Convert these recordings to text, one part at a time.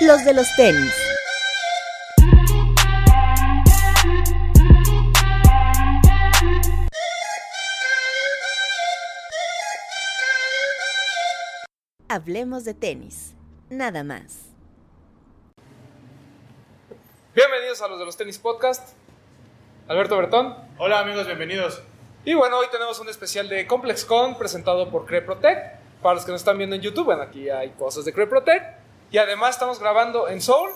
los de los tenis. Hablemos de tenis, nada más. Bienvenidos a los de los tenis podcast. Alberto Bertón. Hola amigos, bienvenidos. Y bueno, hoy tenemos un especial de ComplexCon presentado por CreProtect. Para los que nos están viendo en YouTube, bueno, aquí hay cosas de CreProtect. Y además estamos grabando en Soul.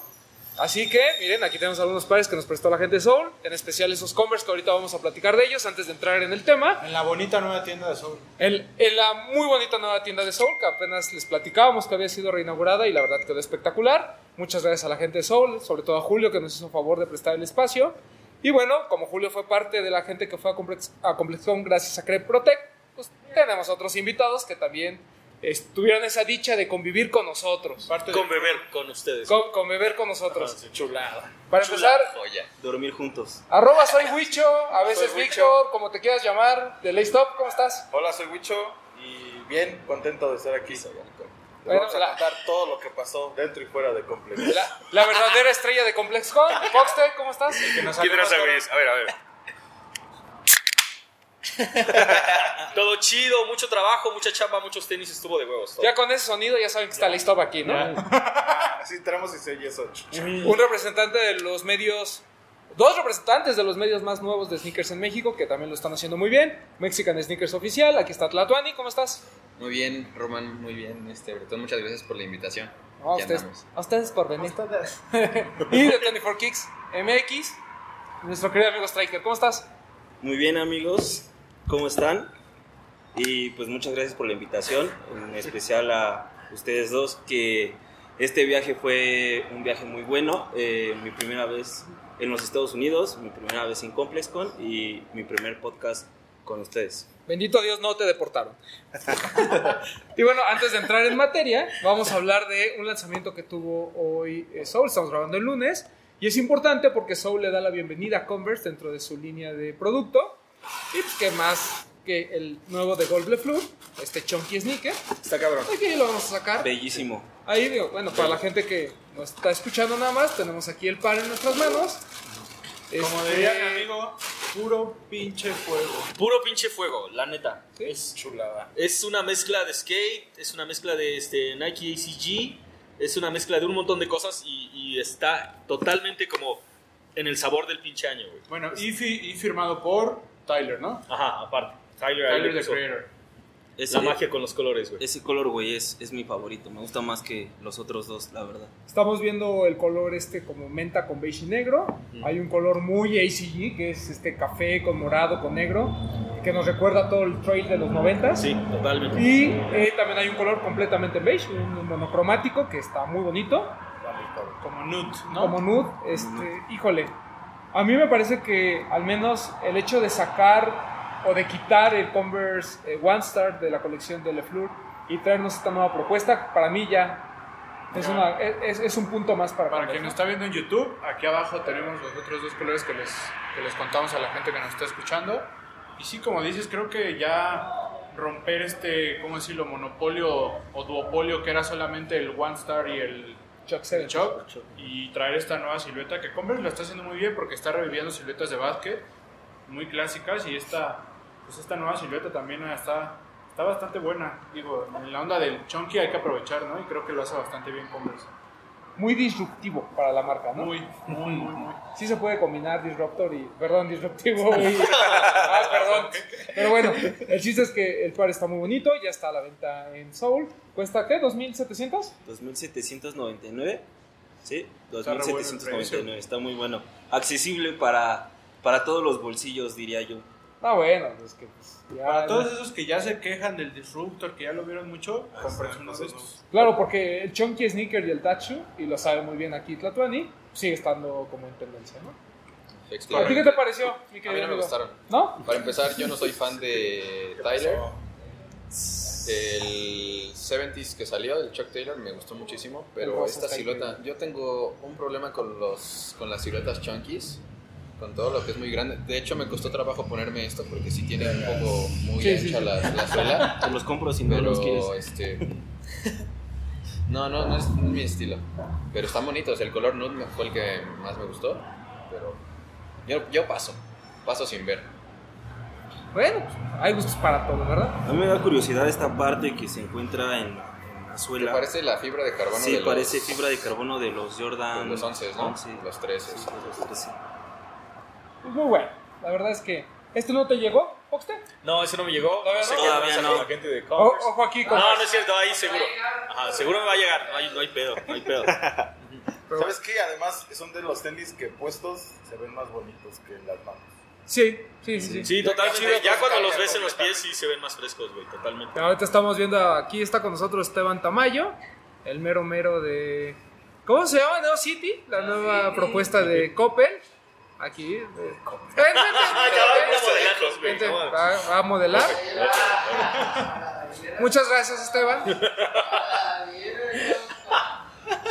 Así que, miren, aquí tenemos algunos pares que nos prestó la gente de Soul. En especial esos Converse que ahorita vamos a platicar de ellos antes de entrar en el tema. En la bonita nueva tienda de Soul. En, en la muy bonita nueva tienda de Soul, que apenas les platicábamos que había sido reinaugurada y la verdad quedó espectacular. Muchas gracias a la gente de Soul, sobre todo a Julio que nos hizo favor de prestar el espacio. Y bueno, como Julio fue parte de la gente que fue a, Complex, a ComplexCon gracias a Crep Protect, pues tenemos otros invitados que también tuvieron esa dicha de convivir con nosotros. Parte de- Con beber con ustedes. Con, convivir con nosotros. Ah, Chulada. Para empezar, Joya. Dormir juntos. arroba soy Huicho, a veces Soy Huicho. Víctor, como te quieras llamar, de Lay Stop, ¿cómo estás? Hola, soy Wicho y bien contento de estar aquí. Les Bueno, vamos a la- contar todo lo que pasó dentro y fuera de Complex. La, la verdadera estrella de ComplexCon, Foxter, ¿cómo estás? Que nos ¿Quién güey? A ver, a ver. Todo chido, mucho trabajo, mucha chamba, muchos tenis, estuvo de huevos. todo. Ya con ese sonido ya saben que está Lay Stop aquí, ¿no? Así entramos y se eso. un representante de los medios, dos representantes de los medios más nuevos de sneakers en México, que también lo están haciendo muy bien. Mexican Sneakers Oficial, aquí está Tlatuani, ¿cómo estás? Muy bien, Roman, muy bien. Este, Bretón, muchas gracias por la invitación. No, a Aquí ustedes, andamos. a ustedes por venir. y de 24 Kicks MX, nuestro querido amigo Striker, ¿cómo estás? Muy bien amigos, ¿cómo están? Y pues muchas gracias por la invitación, en especial a ustedes dos, que este viaje fue un viaje muy bueno, eh, mi primera vez en los Estados Unidos, mi primera vez en ComplexCon y mi primer podcast con ustedes. Bendito Dios, no te deportaron. y bueno, antes de entrar en materia, vamos a hablar de un lanzamiento que tuvo hoy eh, Soul. Estamos grabando el lunes. Y es importante porque Soul le da la bienvenida a Converse dentro de su línea de producto. Y pues, que más que el nuevo de Gold Fleur, este chunky sneaker. Está cabrón. Aquí lo vamos a sacar. Bellísimo. Ahí digo, bueno, para la gente que nos está escuchando nada más, tenemos aquí el par en nuestras manos. Como Este, diría mi amigo, puro pinche fuego. Puro pinche fuego, la neta. Sí. Es, Chulada. es una mezcla de skate, es una mezcla de este, Nike ACG, es una mezcla de un montón de cosas y, y está totalmente como en el sabor del pinche año, güey. Bueno, y, fi- y firmado por Tyler, ¿no? Ajá, aparte. Tyler, Tyler, le the creator. Ese, La magia con los colores, güey. ese color, güey, es, es mi favorito, me gusta más que los otros dos, la verdad. Estamos viendo el color este como menta con beige y negro. Mm. Hay un color muy ACG que es este café con morado con negro que nos recuerda todo el trail de los 90 Sí, totalmente. Y eh, también hay un color completamente beige, un monocromático que está muy bonito, Como nude, ¿no? como nude. Este, híjole, a mí me parece que al menos el hecho de sacar o de quitar el Converse eh, One Star de la colección de LeFleur y traernos esta nueva propuesta, para mí ya es, una, es, es un punto más para, Para quien ¿no? nos está viendo en YouTube, aquí abajo tenemos los otros dos colores que les, que les contamos a la gente que nos está escuchando. Y sí, como dices, creo que ya romper este, ¿cómo decirlo?, monopolio o duopolio que era solamente el One Star y el Chuck Seven. el Chuck y traer esta nueva silueta que Converse lo está haciendo muy bien porque está reviviendo siluetas de básquet muy clásicas y esta, pues esta nueva silueta también está, está bastante buena. Digo, en la onda del chunky hay que aprovechar, ¿no? Y creo que lo hace bastante bien Converse. Muy disruptivo para la marca, ¿no? Muy, muy, muy, muy. Sí se puede combinar disruptor y, perdón, disruptivo y... ah, perdón. Pero bueno, el chiste es que el par está muy bonito, ya está a la venta en Soul. ¿Cuesta qué? ¿2.700? 2799, sí, Está re bueno el 2799, está muy bueno. Accesible para, para todos los bolsillos, diría yo. Ah, bueno, es que pues, ya- Para todos esos que ya se quejan del Disruptor, que ya lo vieron mucho, compren uno de estos. Claro, porque el Chunky Sneaker y el Tachu, y lo sabe muy bien aquí Tlatuani, sigue estando como en tendencia, ¿no? ¿A ti qué te pareció, mi A querido mí no me amigo? gustaron. ¿No? Para empezar, yo no soy fan de Tyler. El 70s que salió, el Chuck Taylor, me gustó muchísimo. Pero esta silueta, yo tengo un problema con, los, con las siluetas chunkies. Con todo lo que es muy grande. De hecho, me costó trabajo ponerme esto porque sí tiene un poco muy Sí, ancha sí. La, la suela. Te los compro si no Pero los quieres. este. No, no, no es, mi estilo. Pero están bonitos. El color nude fue el que más me gustó. Pero yo, yo paso. Paso sin ver. Bueno, pues, hay gustos para todo, ¿verdad? A mí me da curiosidad esta parte que se encuentra en, en la ¿Te suela. parece la fibra de carbono sí, de los, parece fibra de carbono de los Jordan. de los 11, ¿no? 11. Los 13. Sí, los 13. Pues muy bueno. La verdad es que. ¿Este no te llegó, Oxte? No, ese no me llegó. Todavía No sé Todavía no. la gente de O- ojo aquí con. No, no es cierto, ahí seguro. Ajá, seguro me va a llegar. No hay, no hay pedo, no hay pedo. ¿Sabes qué? Además, son de los tenis que puestos se ven más bonitos que en las manos. Sí, sí, sí. sí. Sí, totalmente. chido, Ya cuando los ves en los pies sí se ven más frescos, güey, totalmente. Ahorita estamos viendo, aquí está con nosotros Esteban Tamayo, el mero mero de... ¿Cómo se llama? Neo City, la nueva propuesta de Coppel. Aquí. de- vente, va a modelar. Muchas gracias, Esteban.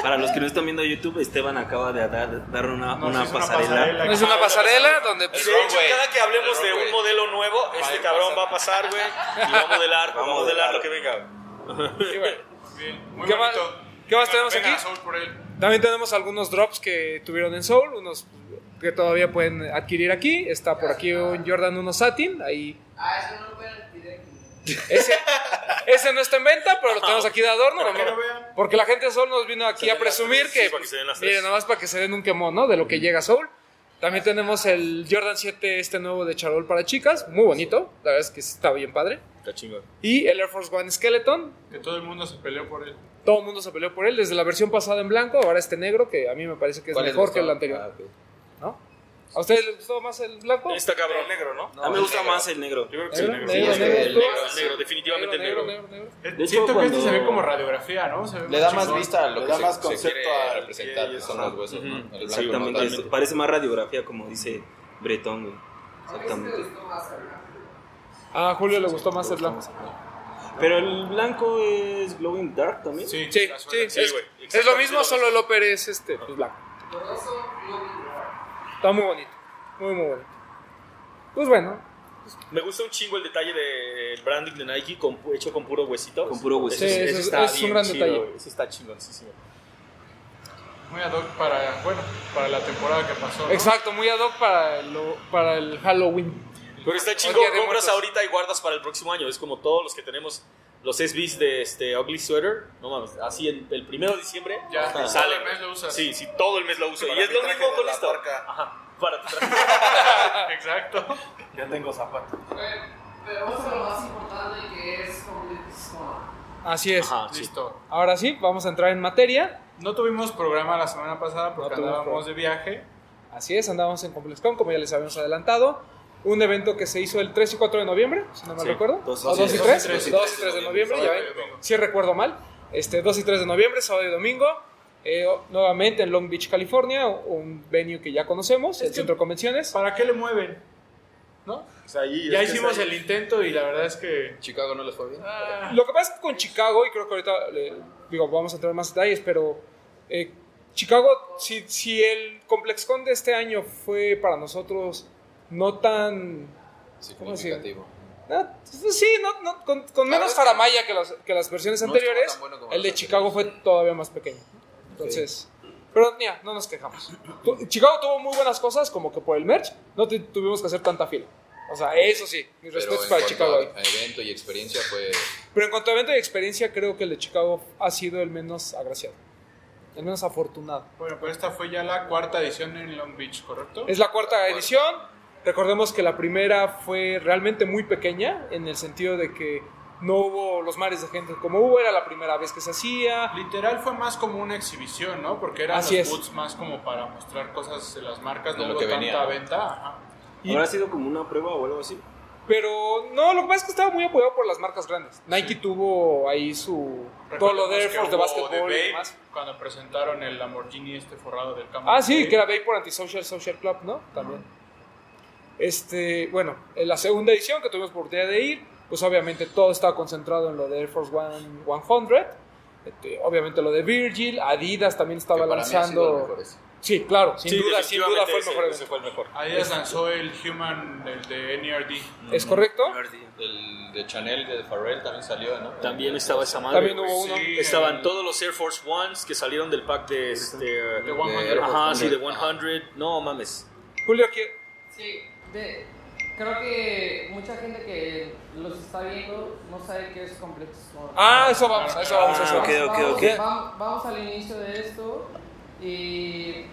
Para los que no están viendo YouTube, Esteban acaba de dar, dar una, pasarela. pasarela. Es una pasarela donde... Pues, de hecho, cada que hablemos de un modelo nuevo, este cabrón va a pasar, güey, y va a modelar, va a modelar lo que venga. y bueno, Bien, muy ¿Qué más- bonito. qué más tenemos aquí? También tenemos algunos drops que tuvieron en Soul, unos que todavía pueden adquirir aquí. Está por aquí un Jordan 1 Satin, ahí Ah, eso no lo pueden. Ese, ese no está en venta, pero lo tenemos aquí de adorno. Para ¿no? Porque la gente de Soul nos vino aquí a presumir que, sí, para que se den las tres. miren, nada más para que se den un quemón, ¿no? De lo que llega Soul. También tenemos el Jordan 7, este nuevo de Charol para chicas, muy bonito. La verdad es que está bien padre. Está chingón. Y el Air Force One Skeleton. Que todo el mundo se peleó por él. Todo el mundo se peleó por él, desde la versión pasada en blanco, ahora este negro, que a mí me parece que es ¿Cuál les mejor que el anterior. Ah. ¿No? ¿A ustedes les gustó más el blanco? Está cabrón. negro, ¿no? a mí me gusta más el negro. Yo creo que sí, Negro, negro. negro, que negro, el negro, El negro, definitivamente el negro. negro, negro. De hecho, Siento que este se ve como radiografía, ¿no? Se ve Le da más chingón. vista lo Le que da se, más concepto a- representar, y- que son los huesos, ¿no? El blanco no Exactamente, tanto. es- parece más radiografía como dice Bretón, güey. Exactamente. A Julio le gustó más el blanco. Pero el blanco es glowing dark también. Sí, Sí, sí, es, Sí, lo exactamente mismo, lo solo el upper es este, pues blanco. Está muy bonito, muy muy bonito. Pues bueno, Me gusta un chingo el detalle del branding de Nike con, hecho con puro huesito. Con puro huesito. Sí, Ese- eso es- está es un bien gran chido, detalle. está chingoncísimo. Muy ad hoc para, bueno, para la temporada que pasó. ¿no? exacto, muy ad hoc para el, para el Halloween. Pero está chingón, compras Muertos. ahorita y guardas para el próximo año. Es como todos los que tenemos los SBs de este Ugly Sweater. No mames, así en el primero de diciembre Ya, ajá, todo sale. el mes lo usas. Sí, sí, todo el mes lo uso. Para y es lo mismo con esto. Ajá, para tu traje. Exacto. Ya tengo zapatos. Pero vamos a lo más importante que es. Así es. Ajá, sí. Listo. Ahora sí, vamos a entrar en materia. No tuvimos programa la semana pasada porque No andábamos programa. de viaje. Así es, andábamos en ComplexCon, como ya les habíamos adelantado. Un evento que se hizo el 3 y 4 de noviembre, si no mal Sí, recuerdo. dos y ¿O 2 y tres. 3? Dos y 2 y 3 de noviembre, ya ven. Si recuerdo mal. Este, 2 y 3 de noviembre, sábado y domingo. Eh, nuevamente en Long Beach, California, un venue que ya conocemos, el que- centro de convenciones. ¿Para qué le mueven? ¿No? O sea, ahí Ya es hicimos el intento y la verdad es que. Chicago no les fue bien. ah, Lo que pasa es que con Chicago, y creo que ahorita eh, digo, vamos a entrar en más detalles, pero eh, Chicago, si, si el ComplexCon de este año fue para nosotros no tan... ¿Cómo decir? Significativo. no, pues sí, no, no, con, con La menos faramaya que las, que las versiones anteriores, bueno el de Chicago fue todavía más pequeño. Entonces... Pero mira, no nos quejamos. Tu- Chicago tuvo muy buenas cosas, como que por el merch no te- tuvimos que hacer tanta fila. O sea, eso sí, mis respetos para Chicago. a, a evento y experiencia fue... Pero en cuanto a evento y experiencia, creo que el de Chicago ha sido el menos agraciado. El menos afortunado. bueno, pues esta fue ya la cuarta edición en Long Beach, ¿correcto? Es la cuarta edición. Recordemos que la primera fue realmente muy pequeña, en el sentido de que no hubo los mares de gente como hubo, era la primera vez que se hacía. Literal fue más como una exhibición, ¿no? Porque eran Así los es. booths más como para mostrar cosas de las marcas, De no lo hubo que tanta venía, ¿no? venta. Ajá. Y- ¿Habrá sido como una prueba o algo así? Pero no, lo que pasa es que estaba muy apoyado por las marcas grandes. Nike tuvo ahí su. Todo lo de Air Force de básquetbol y demás. Cuando presentaron el Lamborghini este forrado del campo. Ah, sí, que era Vapor Antisocial Social Club, ¿no? También. Este, bueno, en la segunda edición que tuvimos oportunidad de ir, pues obviamente todo estaba concentrado en lo de Air Force One 100. Este, obviamente lo de Virgil, Adidas también estaba que para mí ha sido los lanzando. Sí, claro, sin Sí, duda, sin duda fue el mejor ese- ese evento. fue el mejor. Adidas lanzó el Human, el de NERD. ¿Es correcto? El de Chanel, de Pharrell también salió, ¿no? También estaba esa madre. También hubo uno. Sí, Estaban el- todos los Air Force Ones que salieron del pack de este. De 100. Ajá, sí, de 100. No mames. Julio, ¿quién? Sí, de, creo que mucha gente que los está viendo no sabe qué es ComplexCon. Ah, eso vamos, eso vamos, eso Ah, vamos. ok, ok, vamos. Vamos, vamos al inicio de esto y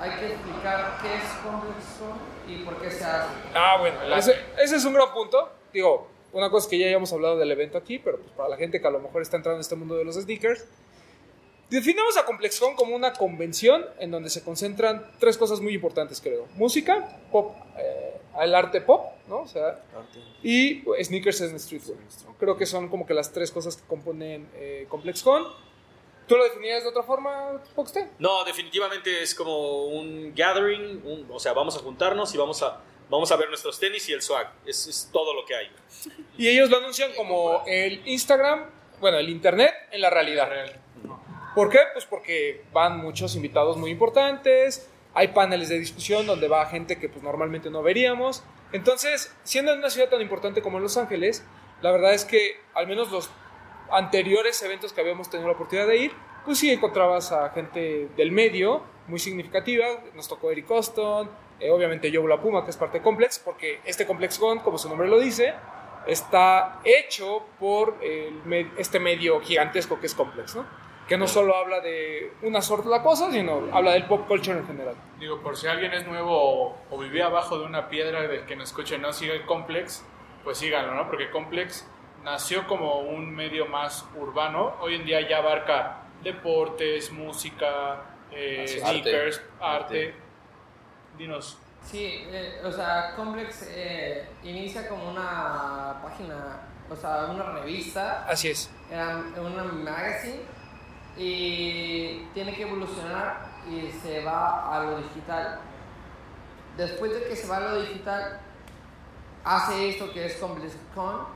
hay que explicar qué es ComplexCon y por qué se hace. Ah, bueno, ese, ese es un gran punto. Digo, una cosa es que ya hayamos hablado del evento aquí, pero pues para la gente que a lo mejor está entrando en este mundo de los sneakers, definimos a ComplexCon como una convención en donde se concentran tres cosas muy importantes, creo. Música, pop, eh, el arte pop, ¿no? O sea, y pues, sneakers en streetwear. Creo que son como que las tres cosas que componen eh, ComplexCon. ¿Tú lo definías de otra forma, Foxte? No, definitivamente es como un gathering. un- o sea, vamos a juntarnos y vamos a, vamos a ver nuestros tenis y el swag. Es, es todo lo que hay. Y ellos lo anuncian como el Instagram, bueno, el Internet en la realidad. ¿Por qué? Pues porque van muchos invitados muy importantes, hay paneles de discusión donde va gente que pues normalmente no veríamos. Entonces, siendo en una ciudad tan importante como Los Ángeles, la verdad es que al menos los anteriores eventos que habíamos tenido la oportunidad de ir, pues sí encontrabas a gente del medio muy significativa. Nos tocó Eric Austin, eh, obviamente Joe La Puma, que es parte de Complex, porque este Complex Con, como su nombre lo dice, está hecho por este medio gigantesco que es Complex, ¿no? Que no solo habla de una sola cosa, sino habla del pop culture en general. Digo, por si alguien es nuevo o, o vivía abajo de una piedra del que nos escuche no siga el Complex, pues síganlo, ¿no? Porque Complex nació como un medio más urbano. Hoy en día ya abarca deportes, música, eh, sneakers, arte. Arte. Dinos. Sí, eh, o sea, Complex eh, inicia como una página, o sea, una revista, Así es. era una magazine y tiene que evolucionar y se va a lo digital. Después de que se va a lo digital, hace esto que es ComplexCon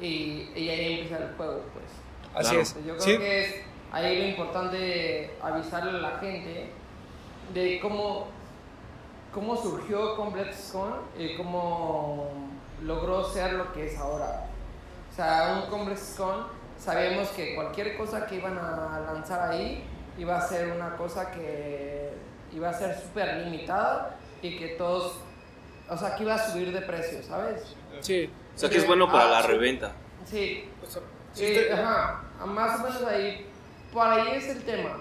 y, y ahí empieza el juego, pues. Así Claro. es. Yo creo Sí. que es ahí lo importante avisarle a la gente de cómo, cómo surgió ComplexCon y cómo logró ser lo que es ahora. O sea, un ComplexCon sabemos que cualquier cosa que iban a lanzar ahí iba a ser una cosa que iba a ser súper limitada y que todos, o sea, que iba a subir de precio, ¿sabes? Sí. O sea que es bueno para Ah, la reventa. Sí, Sí, Sí, estoy- ajá, más o menos ahí, por ahí es el tema.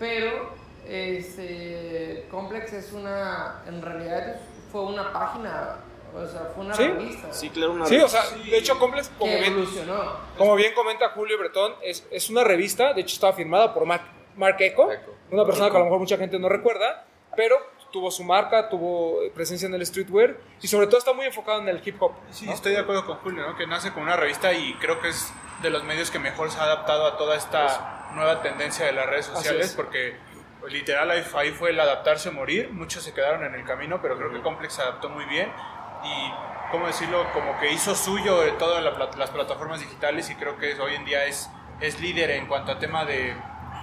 Pero, este, Complex es una, en realidad fue una página, o sea, fue una Sí, revista Sí, claro, una Sí, o sea, de hecho Complex, como bien, como bien comenta Julio Bretón, es, es una revista, de hecho estaba firmada por Mark, Mark Echo, Echo. una persona que a lo mejor mucha gente no recuerda, pero tuvo su marca, tuvo presencia en el streetwear y sobre todo está muy enfocado en el hip hop. Sí, estoy de acuerdo con Julio, ¿no? que nace como una revista y creo que es de los medios que mejor se ha adaptado a toda esta nueva tendencia de las redes sociales, es. porque literal ahí, fue el adaptarse o morir, muchos se quedaron en el camino, pero creo que Complex se adaptó muy bien y, ¿cómo decirlo? Como que hizo suyo de todas las plataformas digitales y creo que hoy en día es, es líder en cuanto a tema de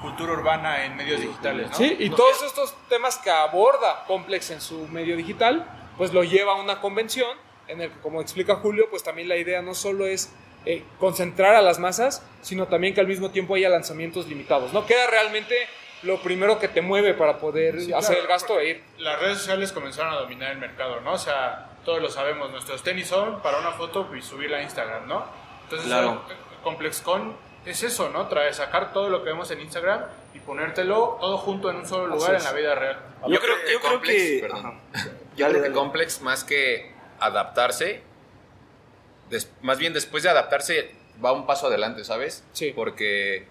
cultura urbana en medios digitales, ¿no? Sí, y No todos estos temas que aborda Complex en su medio digital, pues lo lleva a una convención en el que, como explica Julio, pues también la idea no solo es eh, concentrar a las masas, sino también que al mismo tiempo haya lanzamientos limitados, ¿no? Queda realmente lo primero que te mueve para poder Sí, hacer claro, el gasto e ir. las redes sociales comenzaron a dominar el mercado, ¿no? O sea, todos lo sabemos, nuestros tenis son para una foto y subirla a Instagram, ¿no? Entonces, Claro. eh, ComplexCon es eso, ¿no? Trae sacar todo lo que vemos en Instagram y ponértelo todo junto en un solo lugar en la vida real. Yo creo, yo creo Complex, que... perdón. Yo creo que. Complex, más que adaptarse, des- más bien después de adaptarse, va un paso adelante, ¿sabes? Sí. Porque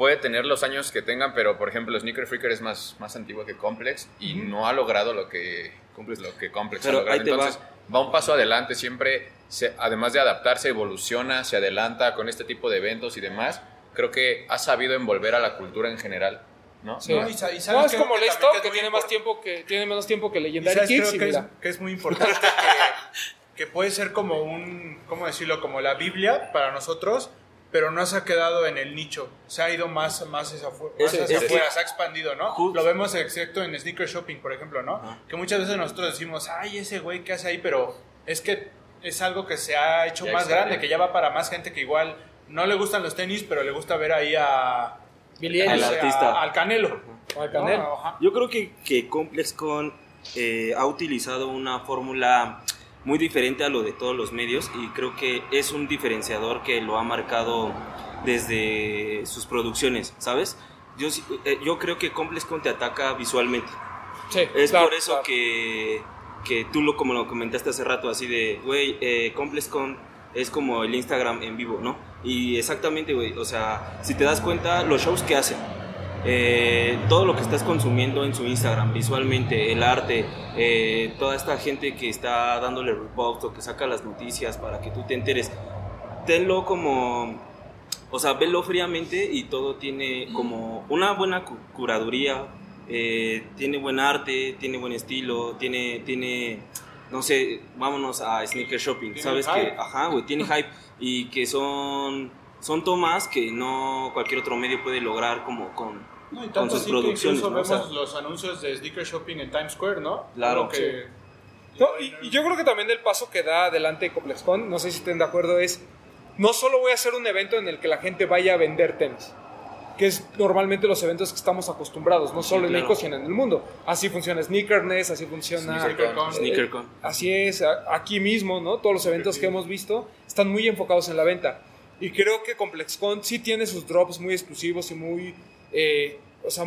puede tener los años que tengan, pero por ejemplo, Sneaker Freaker es más, más antiguo que Complex y no ha logrado lo que Complex, lo que Complex Pero ha logrado. te va. Entonces, va. un paso adelante, siempre, se- además de adaptarse, evoluciona, se adelanta con este tipo de eventos y demás. Creo que ha sabido envolver a la cultura en general, ¿no? Sí. No, y sa- y No, sabes es como creo que tiene más tiempo que tiene menos tiempo que Y Legendary sabes, Kicks creo y que es, mira. que es muy importante que, que puede ser como un, ¿cómo decirlo? Como la Biblia para nosotros, pero no se ha quedado en el nicho. Se ha ido más, más hacia, afu- más Ese- hacia ese- afuera, se ha expandido, ¿no? Justo. Lo vemos excepto en sneaker shopping, por ejemplo, ¿no? Que muchas veces nosotros decimos, ay, ese güey, ¿qué hace ahí? Pero es que es algo que se ha hecho Ya más grande, que ya va para más gente que igual no le gustan los tenis, pero le gusta ver ahí a... Billie Al a- artista. al Canelo. Al Canelo. Yo creo que, que ComplexCon eh, ha utilizado una fórmula muy diferente a lo de todos los medios y creo que es un diferenciador que lo ha marcado desde sus producciones, ¿sabes? Yo, eh, yo creo que ComplexCon te ataca visualmente. Sí, Es claro, por eso claro. que, que tú lo como lo comentaste hace rato, así de, güey, eh, ComplexCon es como el Instagram en vivo, ¿no? Y exactamente, güey, o sea, si te das cuenta, los shows que hacen, eh, todo lo que estás consumiendo en su Instagram, visualmente, el arte, eh, toda esta gente que está dándole repost o que saca las noticias para que tú te enteres, tenlo como, o sea, velo fríamente y todo tiene como una buena cu- curaduría, eh, tiene buen arte, tiene buen estilo, tiene, tiene, no sé, vámonos a sneaker shopping, ¿sabes hype. que Ajá, güey, tiene hype y que son, son tomas que no cualquier otro medio puede lograr como con, No, y con tanto sus así que producciones, incluso ¿no? O sea, vemos los anuncios de sneaker shopping en Times Square, ¿no? Claro. Que... No, y, y yo creo que también el paso que da adelante ComplexCon, no sé si estén de acuerdo, es no solo voy a hacer un evento en el que la gente vaya a vender tenis, que es normalmente los eventos que estamos acostumbrados, no solo en claro. México, sino en el mundo. Así funciona Sneakerness, así funciona... SneakerCon. SneakerCon. Así es, aquí mismo, ¿no? Todos los eventos que hemos visto están muy enfocados en la venta. Y creo que ComplexCon sí tiene sus drops muy exclusivos y muy... eh, o sea,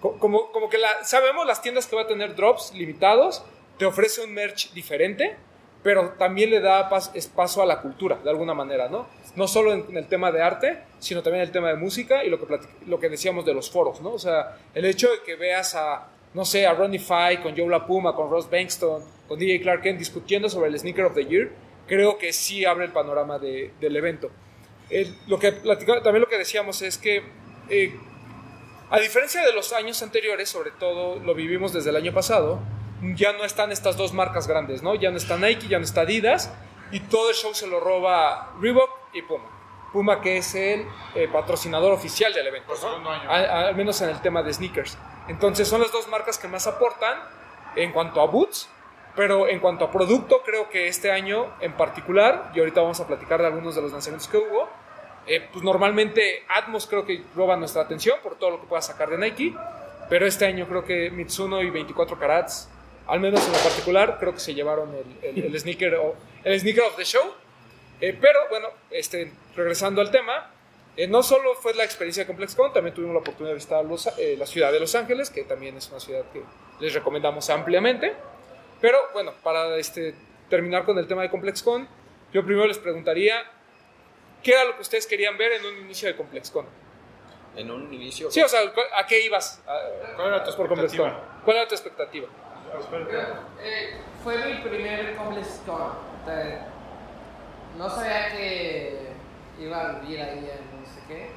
co- como, como que la, sabemos las tiendas que va a tener drops limitados, te ofrece un merch diferente, pero también le da pas- espacio a la cultura, de alguna manera, ¿no? No solo en, el tema de arte, sino también en el tema de música y lo que, lo que decíamos de los foros, ¿no? O sea, el hecho de que veas a, no sé, a Ronnie Fike, con Joe La Puma, con Ross Bankston, con DJ Clark discutiendo sobre el Sneaker of the Year, creo que sí abre el panorama de- del evento. El- lo que también lo que decíamos es que eh, a diferencia de los años anteriores, sobre todo lo vivimos desde el año pasado, ya no están estas dos marcas grandes, ¿no? Ya no está Nike, ya no está Adidas, y todo el show se lo roba Reebok y Puma. Puma que es el eh, patrocinador oficial del evento, ¿no? año. Al menos en el tema de sneakers. Entonces son las dos marcas que más aportan en cuanto a boots, pero en cuanto a producto, creo que este año en particular, y ahorita vamos a platicar de algunos de los lanzamientos que hubo, eh, pues normalmente Atmos creo que roba nuestra atención por todo lo que pueda sacar de Nike, pero este año creo que Mitsuno y 24 Carats, al menos en lo particular, creo que se llevaron el, el- el sneaker, o- el sneaker of the show. Eh, pero bueno, este, regresando al tema, eh, no solo fue la experiencia de ComplexCon, también tuvimos la oportunidad de visitar Los- eh, la ciudad de Los Ángeles, que también es una ciudad que les recomendamos ampliamente. Pero bueno, para este, terminar con el tema de ComplexCon, yo primero les preguntaría, ¿qué era lo que ustedes querían ver en un inicio de ComplexCon? En un inicio. Sí, o sea, ¿cu- ¿a qué ibas? ¿Cuál era tu expectativa? ¿Cuál era tu expectativa? Eh, fue mi primer ComplexCon. No sabía que iba a vivir ahí en no sé qué.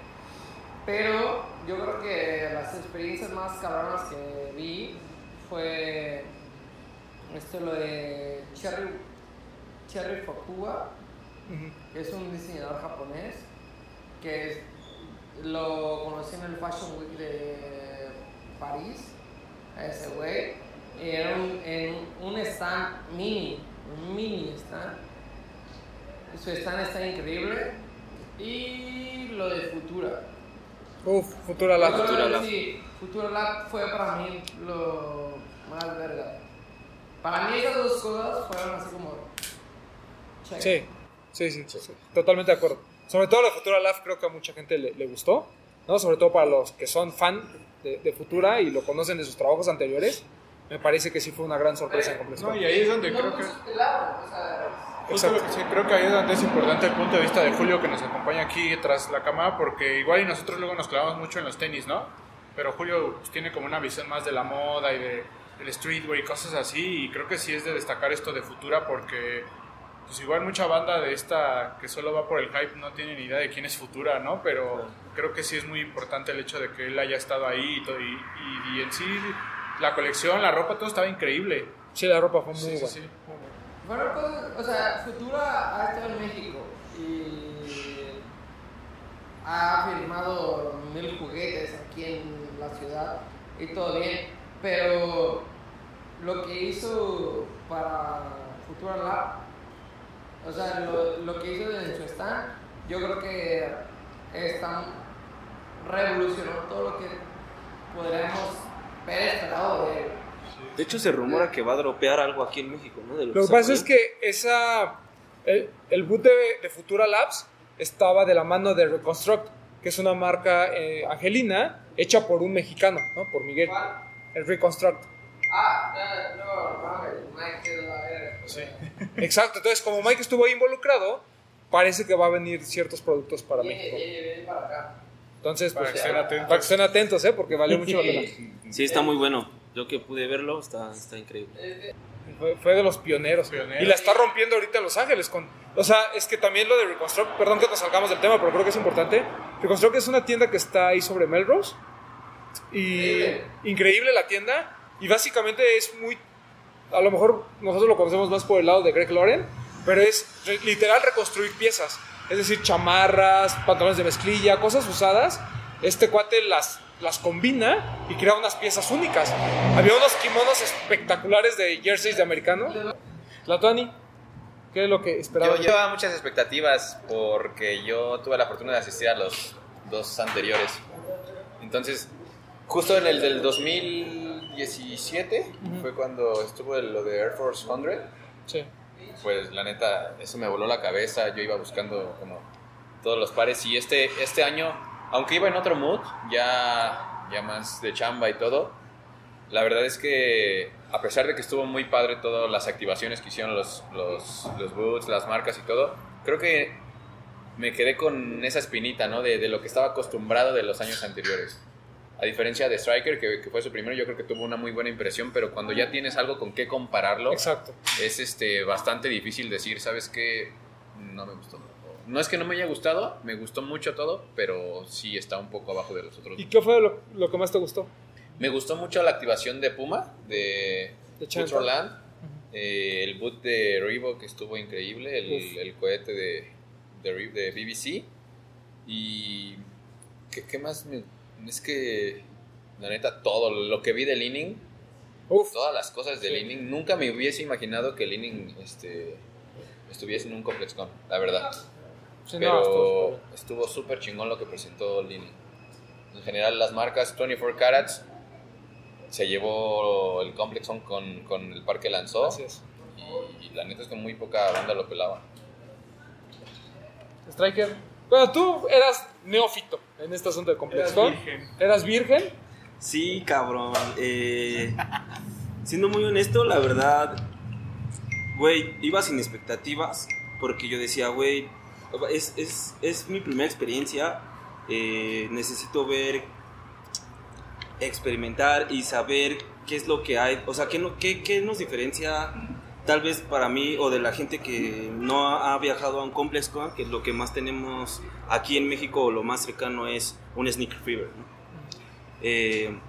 Pero yo creo que las experiencias más cabronas que vi fue esto lo de Cherry, Cherry Fukuda, que es un diseñador japonés que es- lo conocí en el Fashion Week de París, a ese güey, y era un, en un stand mini, un mini stand. Su stand está increíble. Y lo de Futura. Uf, Futura Lab. Futura Lab. Sí, Futura Lab fue para mí lo más verga. Para mí esas dos cosas fueron así como... check. Sí, sí, sí, sí, totalmente de acuerdo. Sobre todo la Futura Lab creo que a mucha gente le, le gustó, ¿no? Sobre todo para los que son fan de, de Futura y lo conocen de sus trabajos anteriores. Me parece que sí fue una gran sorpresa en completo. No, y ahí es donde No, creo que... pues, claro, o sea, Justo lo que sí, creo que ahí es donde es importante el punto de vista de Julio que nos acompaña aquí tras la cámara, porque igual y nosotros luego nos clavamos mucho en los tenis, ¿no? Pero Julio pues, tiene como una visión más de la moda y de, del streetwear y cosas así, y creo que sí es de destacar esto de Futura, porque pues igual mucha banda de esta que solo va por el hype no tiene ni idea de quién es Futura, ¿no? Pero creo que sí es muy importante el hecho de que él haya estado ahí y, todo, y, y- y en sí la colección, la ropa, todo estaba increíble. Sí, la ropa fue muy Sí, sí, buena. sí. Fueron cosas, o sea, Futura ha estado en México y ha firmado mil juguetes aquí en la ciudad y todo bien, pero lo que hizo para Futura Lab, o sea, lo, lo que hizo en su stand, yo creo que está revolucionó todo lo que podríamos haber esperado de él. De hecho, se rumora que va a dropear algo aquí en México, ¿no? De Lo que pasa es que esa, el, el boot de, de Futura Labs estaba de la mano de Reconstruct, que es una marca eh, angelina hecha por un mexicano, ¿no? Por Miguel. El Reconstruct. Ah, no, no, mames, Mike es la verga. Sí. Exacto, entonces como Mike estuvo ahí involucrado, parece que va a venir ciertos productos para Viene, México. viene, viene para acá. Entonces, Para pues, que estén atentos. para que estén atentos, ¿eh? Porque valió mucho la pena. Sí, está muy bueno. Yo que pude verlo, está, está increíble. Fue, fue de los pioneros. Pioneros. Y la está rompiendo ahorita en Los Ángeles. Con, o sea, es que también lo de Reconstruct, perdón que nos salgamos del tema, pero creo que es importante. Reconstruct es una tienda que está ahí sobre Melrose. Y increíble la tienda. Y básicamente es muy. A lo mejor nosotros lo conocemos más por el lado de Greg Loren, pero es literal reconstruir piezas. Es decir, chamarras, pantalones de mezclilla, cosas usadas. Este cuate las, las combina y crea unas piezas únicas. Había unos kimonos espectaculares de jerseys de americano. La Tuani, ¿qué es lo que Yo esperaba? llevaba muchas expectativas porque yo tuve la fortuna de asistir a los dos anteriores. Entonces, justo en el del 2017 fue cuando estuvo lo de Air Force 100. Sí. Pues la neta, eso me voló la cabeza. Yo iba buscando como todos los pares y este, este año, aunque iba en otro mood, ya, ya más de chamba y todo, la verdad es que a pesar de que estuvo muy padre todas las activaciones que hicieron los, los, los boots, las marcas y todo, creo que me quedé con esa espinita, ¿no? De, de lo que estaba acostumbrado de los años anteriores. A diferencia de Striker, que, que fue su primero, yo creo que tuvo una muy buena impresión, pero cuando ya tienes algo con qué compararlo, Exacto. es este, bastante difícil decir, ¿sabes qué? No me gustó. No es que no me haya gustado, me gustó mucho todo, pero sí está un poco abajo de los otros. ¿Y qué fue lo, lo que más te gustó? Me gustó mucho la activación de Puma, de De. Ultraland, eh, el boot de Reebok que estuvo increíble, el, el cohete de, de, de BBC. Y. ¿qué, qué más? Me- es que, la neta, todo lo que vi de Leaning, Uf, todas las cosas de Sí. Leaning, nunca me hubiese imaginado que Leaning este, estuviese en un ComplexCon, la verdad. sí, no, Pero estuvo- estuvo súper chingón lo que presentó Leaning. En general, las marcas 24 Carats se llevó el ComplexCon con, con el par que lanzó. Y la neta es que muy poca banda lo pelaba. Striker. Bueno, tú eras neófito en este asunto de ComplexCon. Eras virgen. Eras virgen. Sí, cabrón. Eh, siendo muy honesto, la verdad, güey, iba sin expectativas porque yo decía, güey, es, es, es mi primera experiencia. eh, necesito ver, experimentar y saber qué es lo que hay. O sea, qué, no- qué, qué nos diferencia tal vez para mí o de la gente que no ha viajado a un ComplexCon, que lo que más tenemos aquí en México o lo más cercano es un Sneaker Fever, ¿no? Eh,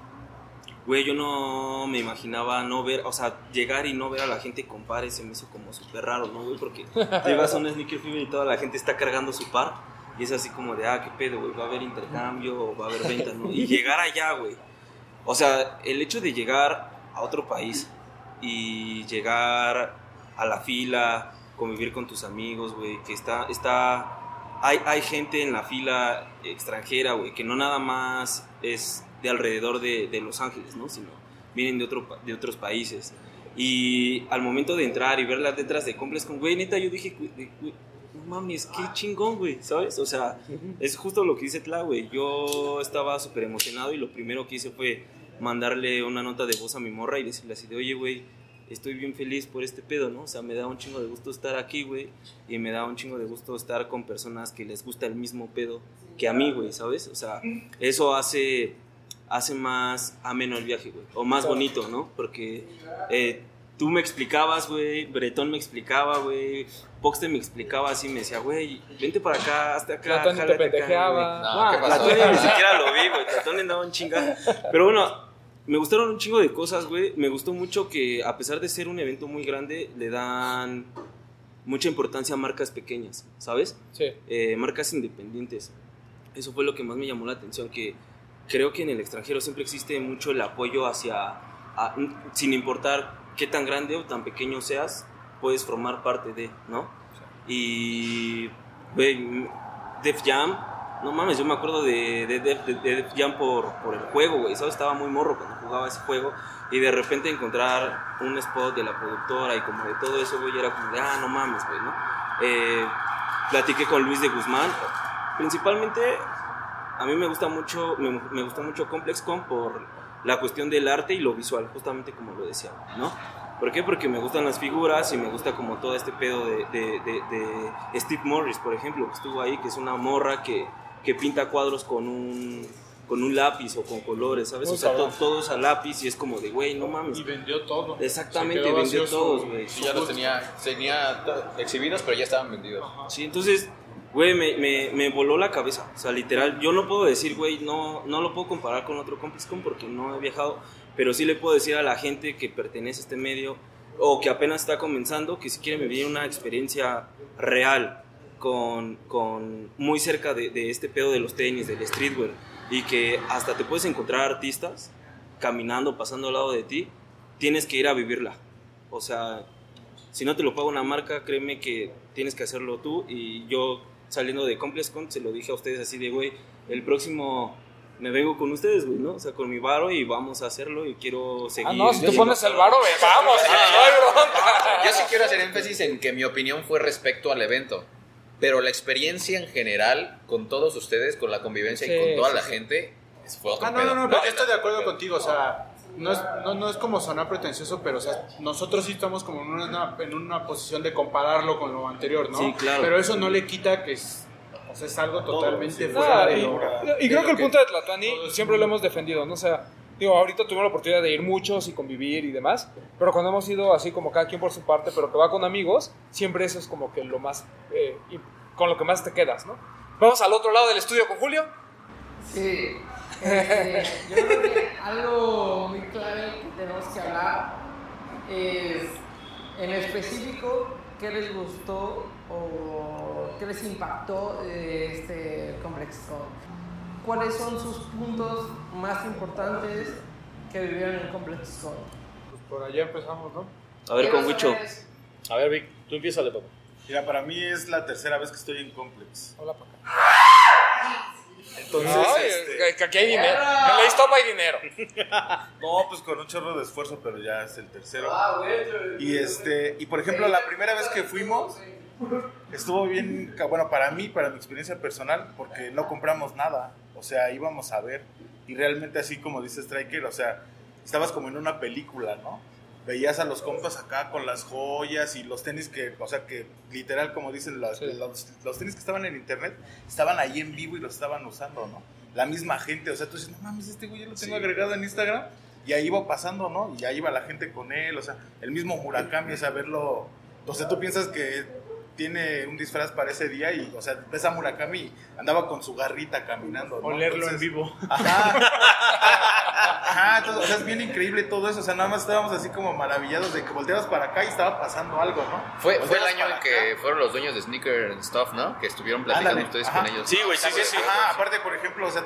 güey, yo no me imaginaba no ver, o sea, llegar y no ver a la gente con pares se me hizo como súper raro, ¿no, güey? Porque llegas a un sneaker fever y toda la gente está cargando su par y es así como de, ah, qué pedo, güey, va a haber intercambio o va a haber venta, ¿no? Y llegar allá, güey. O sea, el hecho de llegar a otro país y llegar a la fila, convivir con tus amigos, güey, que está, está, hay, hay gente en la fila extranjera, güey, que no nada más es de alrededor de, de Los Ángeles, ¿no? Sino vienen de, otro, de otros países. Y al momento de entrar y ver las letras de Complex con, güey, neta, yo dije, güey, no mames, qué chingón, güey, ¿sabes? O sea, es justo lo que dice Tla, güey. Yo estaba súper emocionado y lo primero que hice fue mandarle una nota de voz a mi morra y decirle así de, oye, güey, estoy bien feliz por este pedo, ¿no? O sea, me da un chingo de gusto estar aquí, güey, y me da un chingo de gusto estar con personas que les gusta el mismo pedo que a mí, güey, ¿sabes? O sea, eso hace, hace más ameno el viaje, güey, o más bonito, ¿no? Porque eh, tú me explicabas, güey, Bretón me explicaba, güey, Poxte me explicaba así, me decía, güey, vente para acá, hasta acá. La Tony te acá, pendejeaba. güey". No, ¿qué La pasó? Tony ni siquiera lo vi, güey. La Tony andaba en chinga. Pero bueno, me gustaron un chingo de cosas, güey. Me gustó mucho que, a pesar de ser un evento muy grande, le dan mucha importancia a marcas pequeñas, ¿sabes? Sí. Eh, marcas independientes. eso fue lo que más me llamó la atención, que creo que en el extranjero siempre existe mucho el apoyo hacia, a- sin importar qué tan grande o tan pequeño seas, puedes formar parte de, ¿no? Y, güey, Def Jam, no mames, yo me acuerdo de, de, de- de por, por el juego, güey, ¿sabes? Estaba muy morro cuando jugaba ese juego y de repente encontrar un spot de la productora y como de todo eso, güey, era como de, ah, no mames, güey, ¿no? Eh, platiqué con Luis de Guzmán, principalmente a mí me gusta mucho, me, me gusta mucho ComplexCon por la cuestión del arte y lo visual, justamente como lo decía, ¿no? ¿Por qué? Porque me gustan las figuras y me gusta como todo este pedo de- de Steve Morris, por ejemplo, que estuvo ahí, que es una morra que, que pinta cuadros con un, con un lápiz o con colores, ¿sabes? Muy O sea, to- cabrón. todos a lápiz y es como de, güey, no mames. Y vendió todo. Exactamente, vendió todos, güey. Sí, ya los tenía, tenía exhibidos, pero ya estaban vendidos. Sí, entonces, güey, me, me, me voló la cabeza. O sea, literal, yo no puedo decir, güey, no, no lo puedo comparar con otro ComplexCon porque no he viajado, pero sí le puedo decir a la gente que pertenece a este medio o que apenas está comenzando que si quieren vivir una experiencia real con, con muy cerca de, de este pedo de los tenis, del streetwear, y que hasta te puedes encontrar artistas caminando, pasando al lado de ti, tienes que ir a vivirla. O sea, si no te lo paga una marca, créeme que tienes que hacerlo tú. Y yo saliendo de ComplexCon se lo dije a ustedes así de, güey, el próximo me vengo con ustedes, güey, ¿no? O sea, con mi varo y vamos a hacerlo y quiero seguir. Ah, no, si tú pones el varo, vamos, no hay bronca. Yo sí quiero hacer énfasis en que mi opinión fue respecto al evento. Pero la experiencia en general, con todos ustedes, con la convivencia Sí, y con toda sí, la sí. gente, fue otro Ah, no, pedo. no, no, pero yo estoy de acuerdo contigo, o sea, no es, no, no es como sonar pretencioso, pero o sea, nosotros sí estamos como en una, en una posición de compararlo con lo anterior, ¿no? Sí, claro. Pero eso no le quita que es, o sea, es algo totalmente sí. fuera de y, lo... y creo que el punto de Tlatuani siempre lo hemos defendido, ¿no? O sea, digo, ahorita tuvimos la oportunidad de ir muchos y convivir y demás, pero cuando hemos ido así como cada quien por su parte, pero que va con amigos, siempre eso es como que lo más, eh, con lo que más te quedas, ¿no? Vamos al otro lado del estudio con Julio. Sí. Este, yo creo que algo muy clave que tenemos que hablar es, en específico, qué les gustó o qué les impactó de este ComplexCon. ¿Cuáles son sus puntos más importantes que vivieron en ComplexCon? Pues por allá empezamos, ¿no? A ver, con Wicho. A ver, Vic, tú empiezas de papá. Mira, para mí es la tercera vez que estoy en Complex. Hola, Paca. Entonces, Ay, este, que aquí hay dinero. En la stop hay dinero. no, pues con un chorro de esfuerzo, pero ya es el tercero. Ah, güey. Y este, y por ejemplo, la primera vez que fuimos estuvo bien, bueno, para mí, para mi experiencia personal, porque no compramos nada, o sea, íbamos a ver y realmente así como dice Striker, o sea, estabas como en una película, ¿no? Veías a los compas acá con las joyas y los tenis que, o sea, que literal, como dicen, los, Sí. los, los tenis que estaban en internet, estaban ahí en vivo y los estaban usando, ¿no? La misma gente, o sea, tú dices, no mames, este güey ya lo tengo agregado en Instagram. Y ahí iba pasando, ¿no? Y ahí iba la gente con él, o sea, el mismo Murakami, o sea, verlo. O sea, tú piensas que tiene un disfraz para ese día y, o sea, ves a Murakami y andaba con su garrita caminando. ¿no? Olerlo en vivo. Ajá. Ajá, entonces, o sea, es bien increíble todo eso. O sea, nada más estábamos así como maravillados de que volteabas para acá y estaba pasando algo, ¿no? Fue, fue el año en que acá. fueron los dueños de Sneaker and Stuff, ¿no? Que estuvieron platicando Ándale, ustedes ajá. con ellos. Sí, güey, sí, sí, sí. Ajá, aparte, por ejemplo, o sea,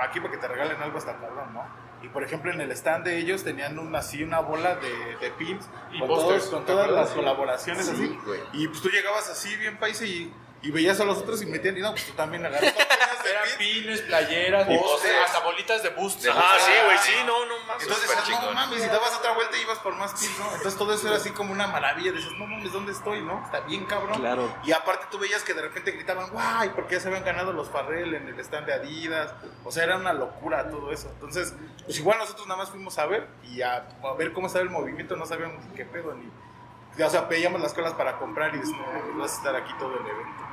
aquí para que te regalen algo hasta cabrón, ¿no? Y por ejemplo, en el stand de ellos tenían una, así una bola de, de pins Y con, pósters, todos- con ¿te todas las colaboraciones Sí, así. güey. Y pues tú llegabas así, bien país, y, y veías a los otros y metían, y no, pues tú también agarras Eran pines, playeras, pósters. hasta bolitas de booster. Ah, sí, güey, sí, no, no más. Entonces decías, no mames, y dabas otra vuelta y ibas por más pins, ¿no? Entonces todo eso era así como una maravilla. Dices, no mames, ¿dónde estoy, no? Está bien cabrón. Claro. Y aparte tú veías que de repente gritaban, guay, porque ya se habían ganado los Farrell en el stand de Adidas. O sea, era una locura todo eso. Entonces, pues igual nosotros nada más fuimos a ver y a, a ver cómo estaba el movimiento, no sabíamos ni qué pedo ni. O sea, veíamos las colas para comprar y decíamos, no, vas a estar aquí todo el evento.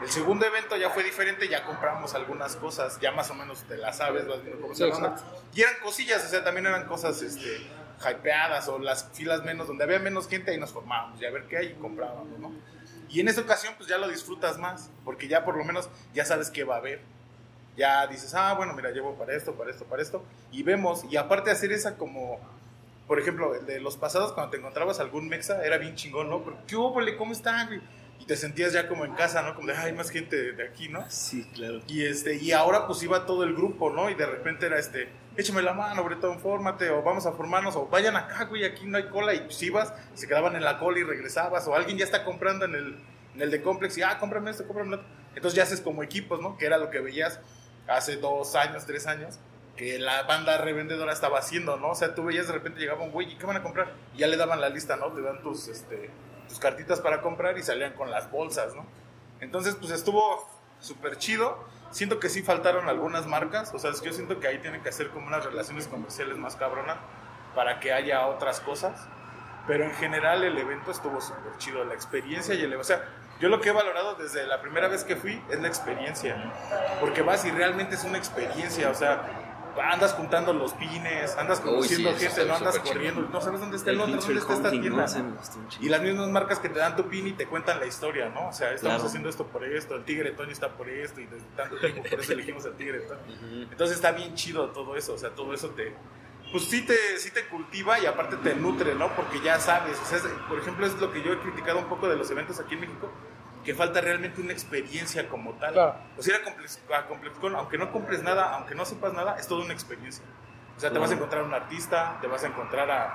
El segundo evento ya fue diferente, ya compramos algunas cosas, ya más o menos te las sabes, vas viendo cómo Sí, se exacto. Y eran cosillas, o sea, también eran cosas este, hypeadas o las filas menos, donde había menos gente, ahí nos formábamos y a ver qué hay y comprábamos, ¿no? Y en esta ocasión, pues ya lo disfrutas más, porque ya por lo menos ya sabes qué va a haber. Ya dices, ah, bueno, mira, llevo para esto, para esto, para esto, y vemos, y aparte hacer esa como, por ejemplo, el de los pasados, cuando te encontrabas algún mexa, era bien chingón, ¿no? Pero, ¿qué hubo, ¿Cómo están, güey? Y te sentías ya como en casa, ¿no? Como de, "Ay, hay más gente de, de aquí, ¿no? Sí, claro. Y, este, y ahora pues iba todo el grupo, ¿no? Y de repente era este, échame la mano, Bretón, fórmate, o vamos a formarnos, o vayan acá, güey, aquí no hay cola, y pues ibas, se quedaban en la cola y regresabas, o alguien ya está comprando en el, en el de Complex y, ah, cómprame esto, cómprame esto. Entonces ya haces como equipos, ¿no? Que era lo que veías hace dos años, tres años, que la banda revendedora estaba haciendo, ¿no? O sea, tú veías de repente llegaba un güey, ¿y qué van a comprar? Y ya le daban la lista, ¿no? Te dan tus, este, tus cartitas para comprar y salían con las bolsas, ¿no? Entonces, pues estuvo súper chido. Siento que sí faltaron algunas marcas. O sea, es que yo siento que ahí tienen que hacer como unas relaciones comerciales más cabronas para que haya otras cosas. Pero en general el evento estuvo súper chido. La experiencia y el O sea, yo lo que he valorado desde la primera vez que fui es la experiencia. Porque vas y realmente es una experiencia. O sea, andas juntando los pines, andas conociendo sí, gente, no andas corriendo. No sabes dónde está el, El otro, dónde está esta tienda. Y las mismas marcas que te dan tu pin y te cuentan la historia, ¿no? O sea, estamos Claro. haciendo esto por esto, el tigre Tony está por esto y desde tanto tiempo por eso elegimos al tigre Tony. Entonces está bien chido todo eso, o sea, todo eso te... Pues sí te, sí te cultiva y aparte te nutre, ¿no? Porque ya sabes, o sea, es- por ejemplo, es lo que yo he criticado un poco de los eventos aquí en México, que falta realmente una experiencia como tal. Claro. O sea, ir a Complex- a ComplexCon, aunque no compres nada, aunque no sepas nada, es toda una experiencia. O sea, te vas a encontrar a un artista, te vas a encontrar a,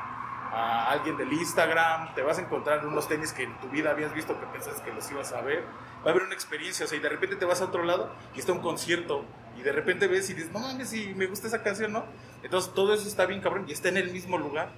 a alguien del Instagram, te vas a encontrar unos tenis que en tu vida habías visto que pensabas que los ibas a ver. Va a haber una experiencia, o sea, y de repente te vas a otro lado y está un concierto y de repente ves y dices, no mames, si me gusta esa canción, ¿no? Entonces todo eso está bien cabrón y está en el mismo lugar.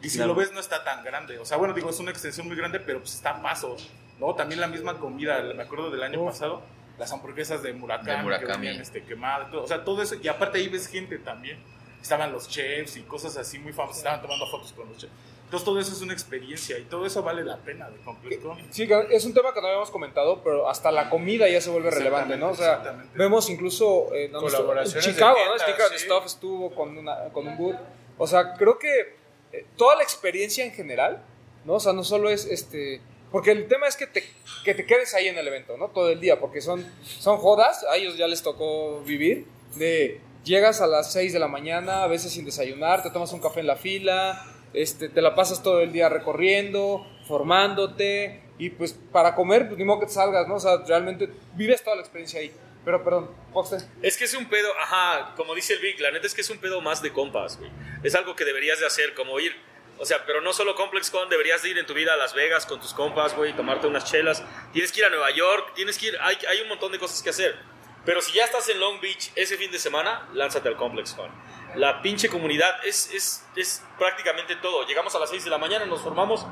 Y si Claro. lo ves no está tan grande. O sea, bueno, digo, es una extensión muy grande, pero pues está a paso. ¿No? También la misma comida, me acuerdo del año pasado, las hamburguesas de Murakami, De Murakami. que venían este, quemadas, todo. o sea, todo eso. Y aparte ahí ves gente también. Estaban los chefs y cosas así muy famosas, estaban tomando fotos con los chefs. Entonces todo eso es una experiencia y todo eso vale la pena de completo. Sí, que es un tema que no habíamos comentado, pero hasta la comida ya se vuelve relevante, ¿no? O sea, Exactamente. vemos incluso eh. Colaboraciones en Chicago, ¿no? Sticker sí. Stuff estuvo con, una, con un boot. O sea, creo que eh, toda la experiencia en general, ¿no? O sea, no solo es este... Porque el tema es que te, que te quedes ahí en el evento, ¿no? Todo el día, porque son, son jodas, a ellos ya les tocó vivir, de llegas a las 6 de la mañana, a veces sin desayunar, te tomas un café en la fila, este, te la pasas todo el día recorriendo, formándote, y pues para comer, pues ni modo que te salgas, ¿no? O sea, realmente vives toda la experiencia ahí. Pero, perdón, Foxter. Es que es un pedo, ajá, como dice el Vic, la neta es que es un pedo más de compas, güey. Es algo que deberías de hacer, como ir, o sea, pero no solo ComplexCon, deberías de ir en tu vida a Las Vegas con tus compas, güey, tomarte unas chelas. Tienes que ir a Nueva York, tienes que ir, hay, hay un montón de cosas que hacer. Pero si ya estás en Long Beach ese fin de semana, lánzate al ComplexCon. La pinche comunidad es, es, es prácticamente todo. Llegamos a las 6 de la mañana, nos formamos,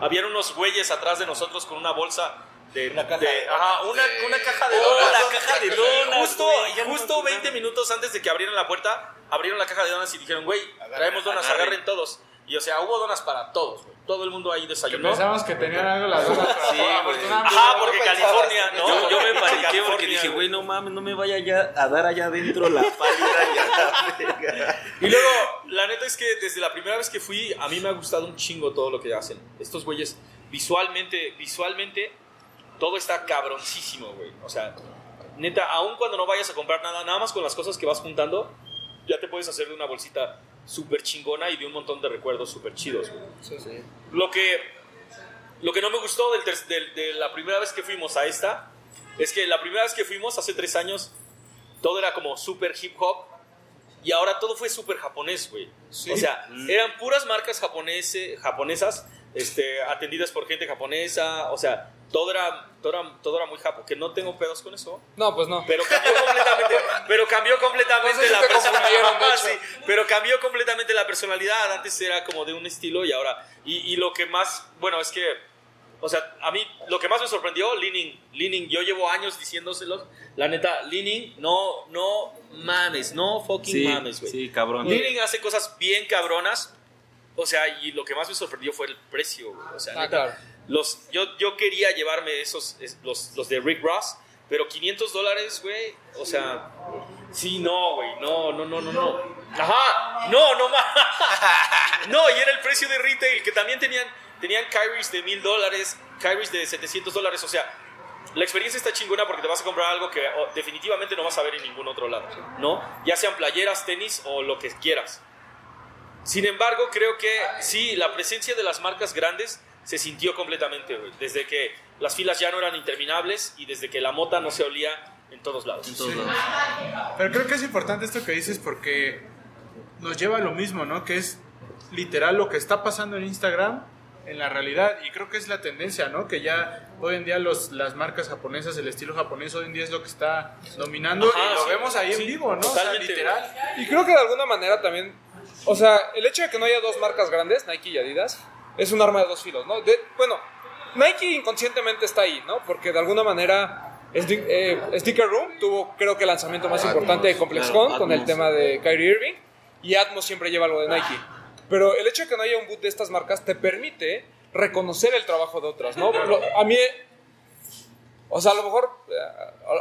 habían unos güeyes atrás de nosotros con una bolsa de... Una caja de- de- ajá, una, una caja de Oh, donas. la caja de donas, Justo, güey, justo acordaba. 20 minutos antes de que abrieran la puerta, abrieron la caja de donas y dijeron, güey, traemos donas, agarren. agarren todos. Y o sea, hubo donas para todos, güey. Todo el mundo ahí Que desayunó. pensamos que tenían algo las donas, pero Sí, afortunadamente Ajá, no porque. California, ¿no? Yo, yo me paniqué porque dije, güey, no mames, no me vaya ya a dar allá adentro la pálida ya. Y luego, la neta es que desde la primera vez que fui, a mí me ha gustado un chingo todo lo que hacen. Estos güeyes, visualmente, visualmente, todo está cabroncísimo, güey. O sea, neta, aun cuando no vayas a comprar nada, nada más con las cosas que vas juntando, ya te puedes hacer de una bolsita súper chingona y de un montón de recuerdos súper chidos, güey. Lo que, lo que no me gustó del de la primera vez que fuimos a esta, es que la primera vez que fuimos, hace tres años, todo era como súper hip hop. Y ahora todo fue súper japonés, güey. O sea, eran puras marcas japonese, japonesas, este, atendidas por gente japonesa. O sea, todo era, todo era, todo era muy japo. Que no tengo pedos con eso. No, pues no. Pero cambió completamente, pero cambió completamente No sé si la personalidad. hecho. sí, pero cambió completamente la personalidad. Antes era como de un estilo y ahora. Y, y lo que más, bueno, es que, o sea, a mí lo que más me sorprendió, Leaning, Leaning, yo llevo años diciéndoselos. La neta, Leaning, no, no mames, no fucking Sí, mames, güey. sí, cabrón. Leaning hace cosas bien cabronas. O sea, y lo que más me sorprendió fue el precio, güey. O sea, Ah, neta, claro. los, yo, yo quería llevarme esos, es- los, los de Rick Ross, pero 500 dólares, güey. O sea, sí, no, güey. No, no, no, no, no. Ajá, no, no más. No, y era el precio de retail, que también tenían, tenían Kyries de 1000 dólares, Kyries de 700 dólares. O sea, la experiencia está chingona porque te vas a comprar algo que oh, definitivamente no vas a ver en ningún otro lado, ¿no? Ya sean playeras, tenis o lo que quieras. Sin embargo, creo que sí, la presencia de las marcas grandes se sintió completamente, güey. Desde que las filas ya no eran interminables y desde que la mota no se olía en todos lados. En todos lados. Pero creo que es importante esto que dices porque nos lleva a lo mismo, ¿no? Que es literal lo que está pasando en Instagram en la realidad y creo que es la tendencia, ¿no? Que ya hoy en día los, las marcas japonesas, el estilo japonés hoy en día es lo que está dominando Ajá, y lo sí. vemos ahí Sí, en vivo, ¿no? O sea, literal. Y creo que de alguna manera también, o sea, el hecho de que no haya dos marcas grandes, Nike y Adidas, es un arma de dos filos, ¿no? De- bueno, Nike inconscientemente está ahí, ¿no? Porque de alguna manera eh, Sticker Room tuvo, creo que el lanzamiento más importante de ComplexCon claro, con el tema de Kyrie Irving y Atmos siempre lleva algo de Nike. Pero el hecho de que no haya un boot de estas marcas te permite reconocer el trabajo de otras, ¿no? Lo- a mí o sea, a lo mejor eh,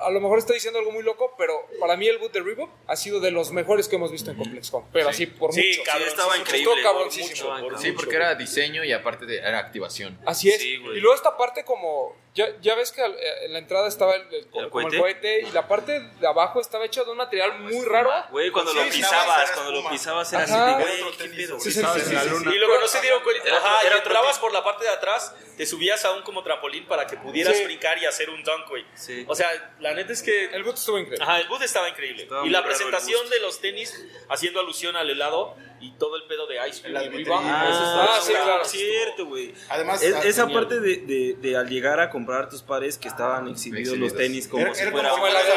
a, a lo mejor estoy diciendo algo muy loco, pero para mí el boot de Reebok ha sido de los mejores que hemos visto en ComplexCon, pero así por Sí, mucho. cabrón, estaba sí, increíble, estuvo por cabroncísimo. mucho, por Sí, mucho, porque era diseño y aparte de, era activación. Así es. Sí, y luego esta parte como ya, ya ves que eh, en la entrada estaba el, el- como el cohete? y la parte de abajo estaba hecha de un material muy raro. Güey, cuando Sí, lo sí, pisabas, cuando lo pisabas era Ajá. así de, güey. Sí, sí, sí, sí, sí. Y luego no se dieron cuenta. Ajá, y entrabas por la parte de atrás, te subías a un como trampolín para que pudieras Sí. brincar y hacer un dunk, güey. Sí. O sea, la neta es que. El boot estuvo increíble. Ajá, el boot estaba increíble. Estaba y la presentación de los tenis haciendo alusión al helado y todo el pedo de Ice Cream. Ah, Ah, sí, claro. cierto, güey. Además, Es- ah, esa genial. parte de, de, de al llegar a comprar tus pares que estaban exhibidos, Exhibidos. los tenis como Era- si era fuera como la de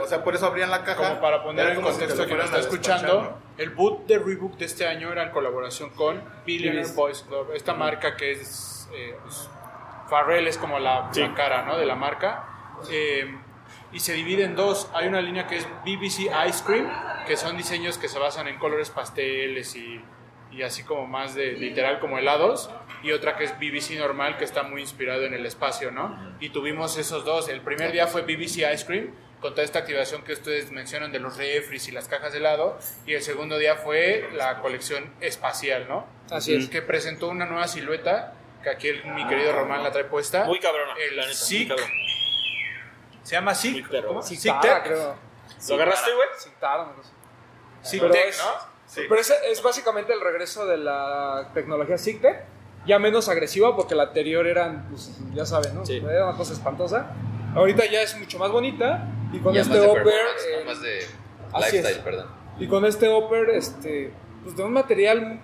o sea, por eso abrían la caja. Como para poner Era en si contexto lo que está escuchando, el boot de Reebok de este año era en colaboración con Billionaire. Boys Club, esta marca que es, eh, Pharrell es como la, la cara ¿no? de la marca, Eh, y se divide en dos, hay una línea que es BBC Ice Cream, que son diseños que se basan en colores pasteles y, y así como más de literal como helados, y otra que es BBC normal, que está muy inspirado en el espacio, ¿no? Y tuvimos esos dos, el primer día fue BBC Ice Cream, con toda esta activación que ustedes mencionan de los refris y las cajas de helado, y el segundo día fue la colección espacial, ¿no? Así es. Que presentó una nueva silueta, que aquí el- mi querido Román la trae puesta. Muy cabrona, El la neta, muy SIC. cabrón. Se llama SIC. Muy perro. ¿Cómo? Citara, SIC Tech. creo. ¿Lo agarraste, güey? Citara, cosa. SIC Pero Tech, es- ¿no? Pero ese es básicamente el regreso de la tecnología SIGTEC, ya menos agresiva porque la anterior eran, pues, ya saben, ¿no? Sí. Era una cosa espantosa. Ahorita ya es mucho más bonita y con Ya este más de upper, performance, ¿no? eh, más de así lifestyle, es. perdón. y con este upper, este, pues de un material,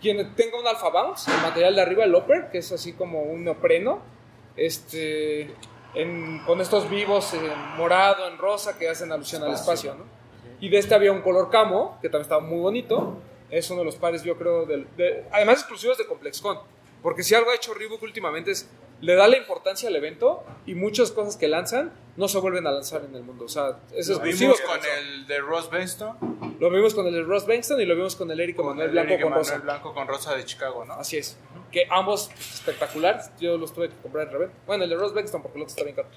quien tenga un alpha bounce, el material de arriba, el upper, que es así como un neopreno, este, en- con estos vivos en morado, en rosa, que hacen alusión al espacio, ¿no? Y de este había un color camo, que también estaba muy bonito. Es uno de los pares, yo creo, del, de- además exclusivos de ComplexCon. Porque si algo ha hecho Reebok últimamente es, le da la importancia al evento y muchas cosas que lanzan no se vuelven a lanzar en el mundo. O sea, es Lo vimos con el de Ross Benston. Lo vimos con el de Ross Bankston y lo vimos con el Eric Manuel el Blanco Eric con Emanuel rosa. Blanco con rosa de Chicago, ¿no? Así es. Que ambos espectaculares. Yo los tuve que comprar en reventa. Bueno, el de Ross Bankston porque el otro está bien caro.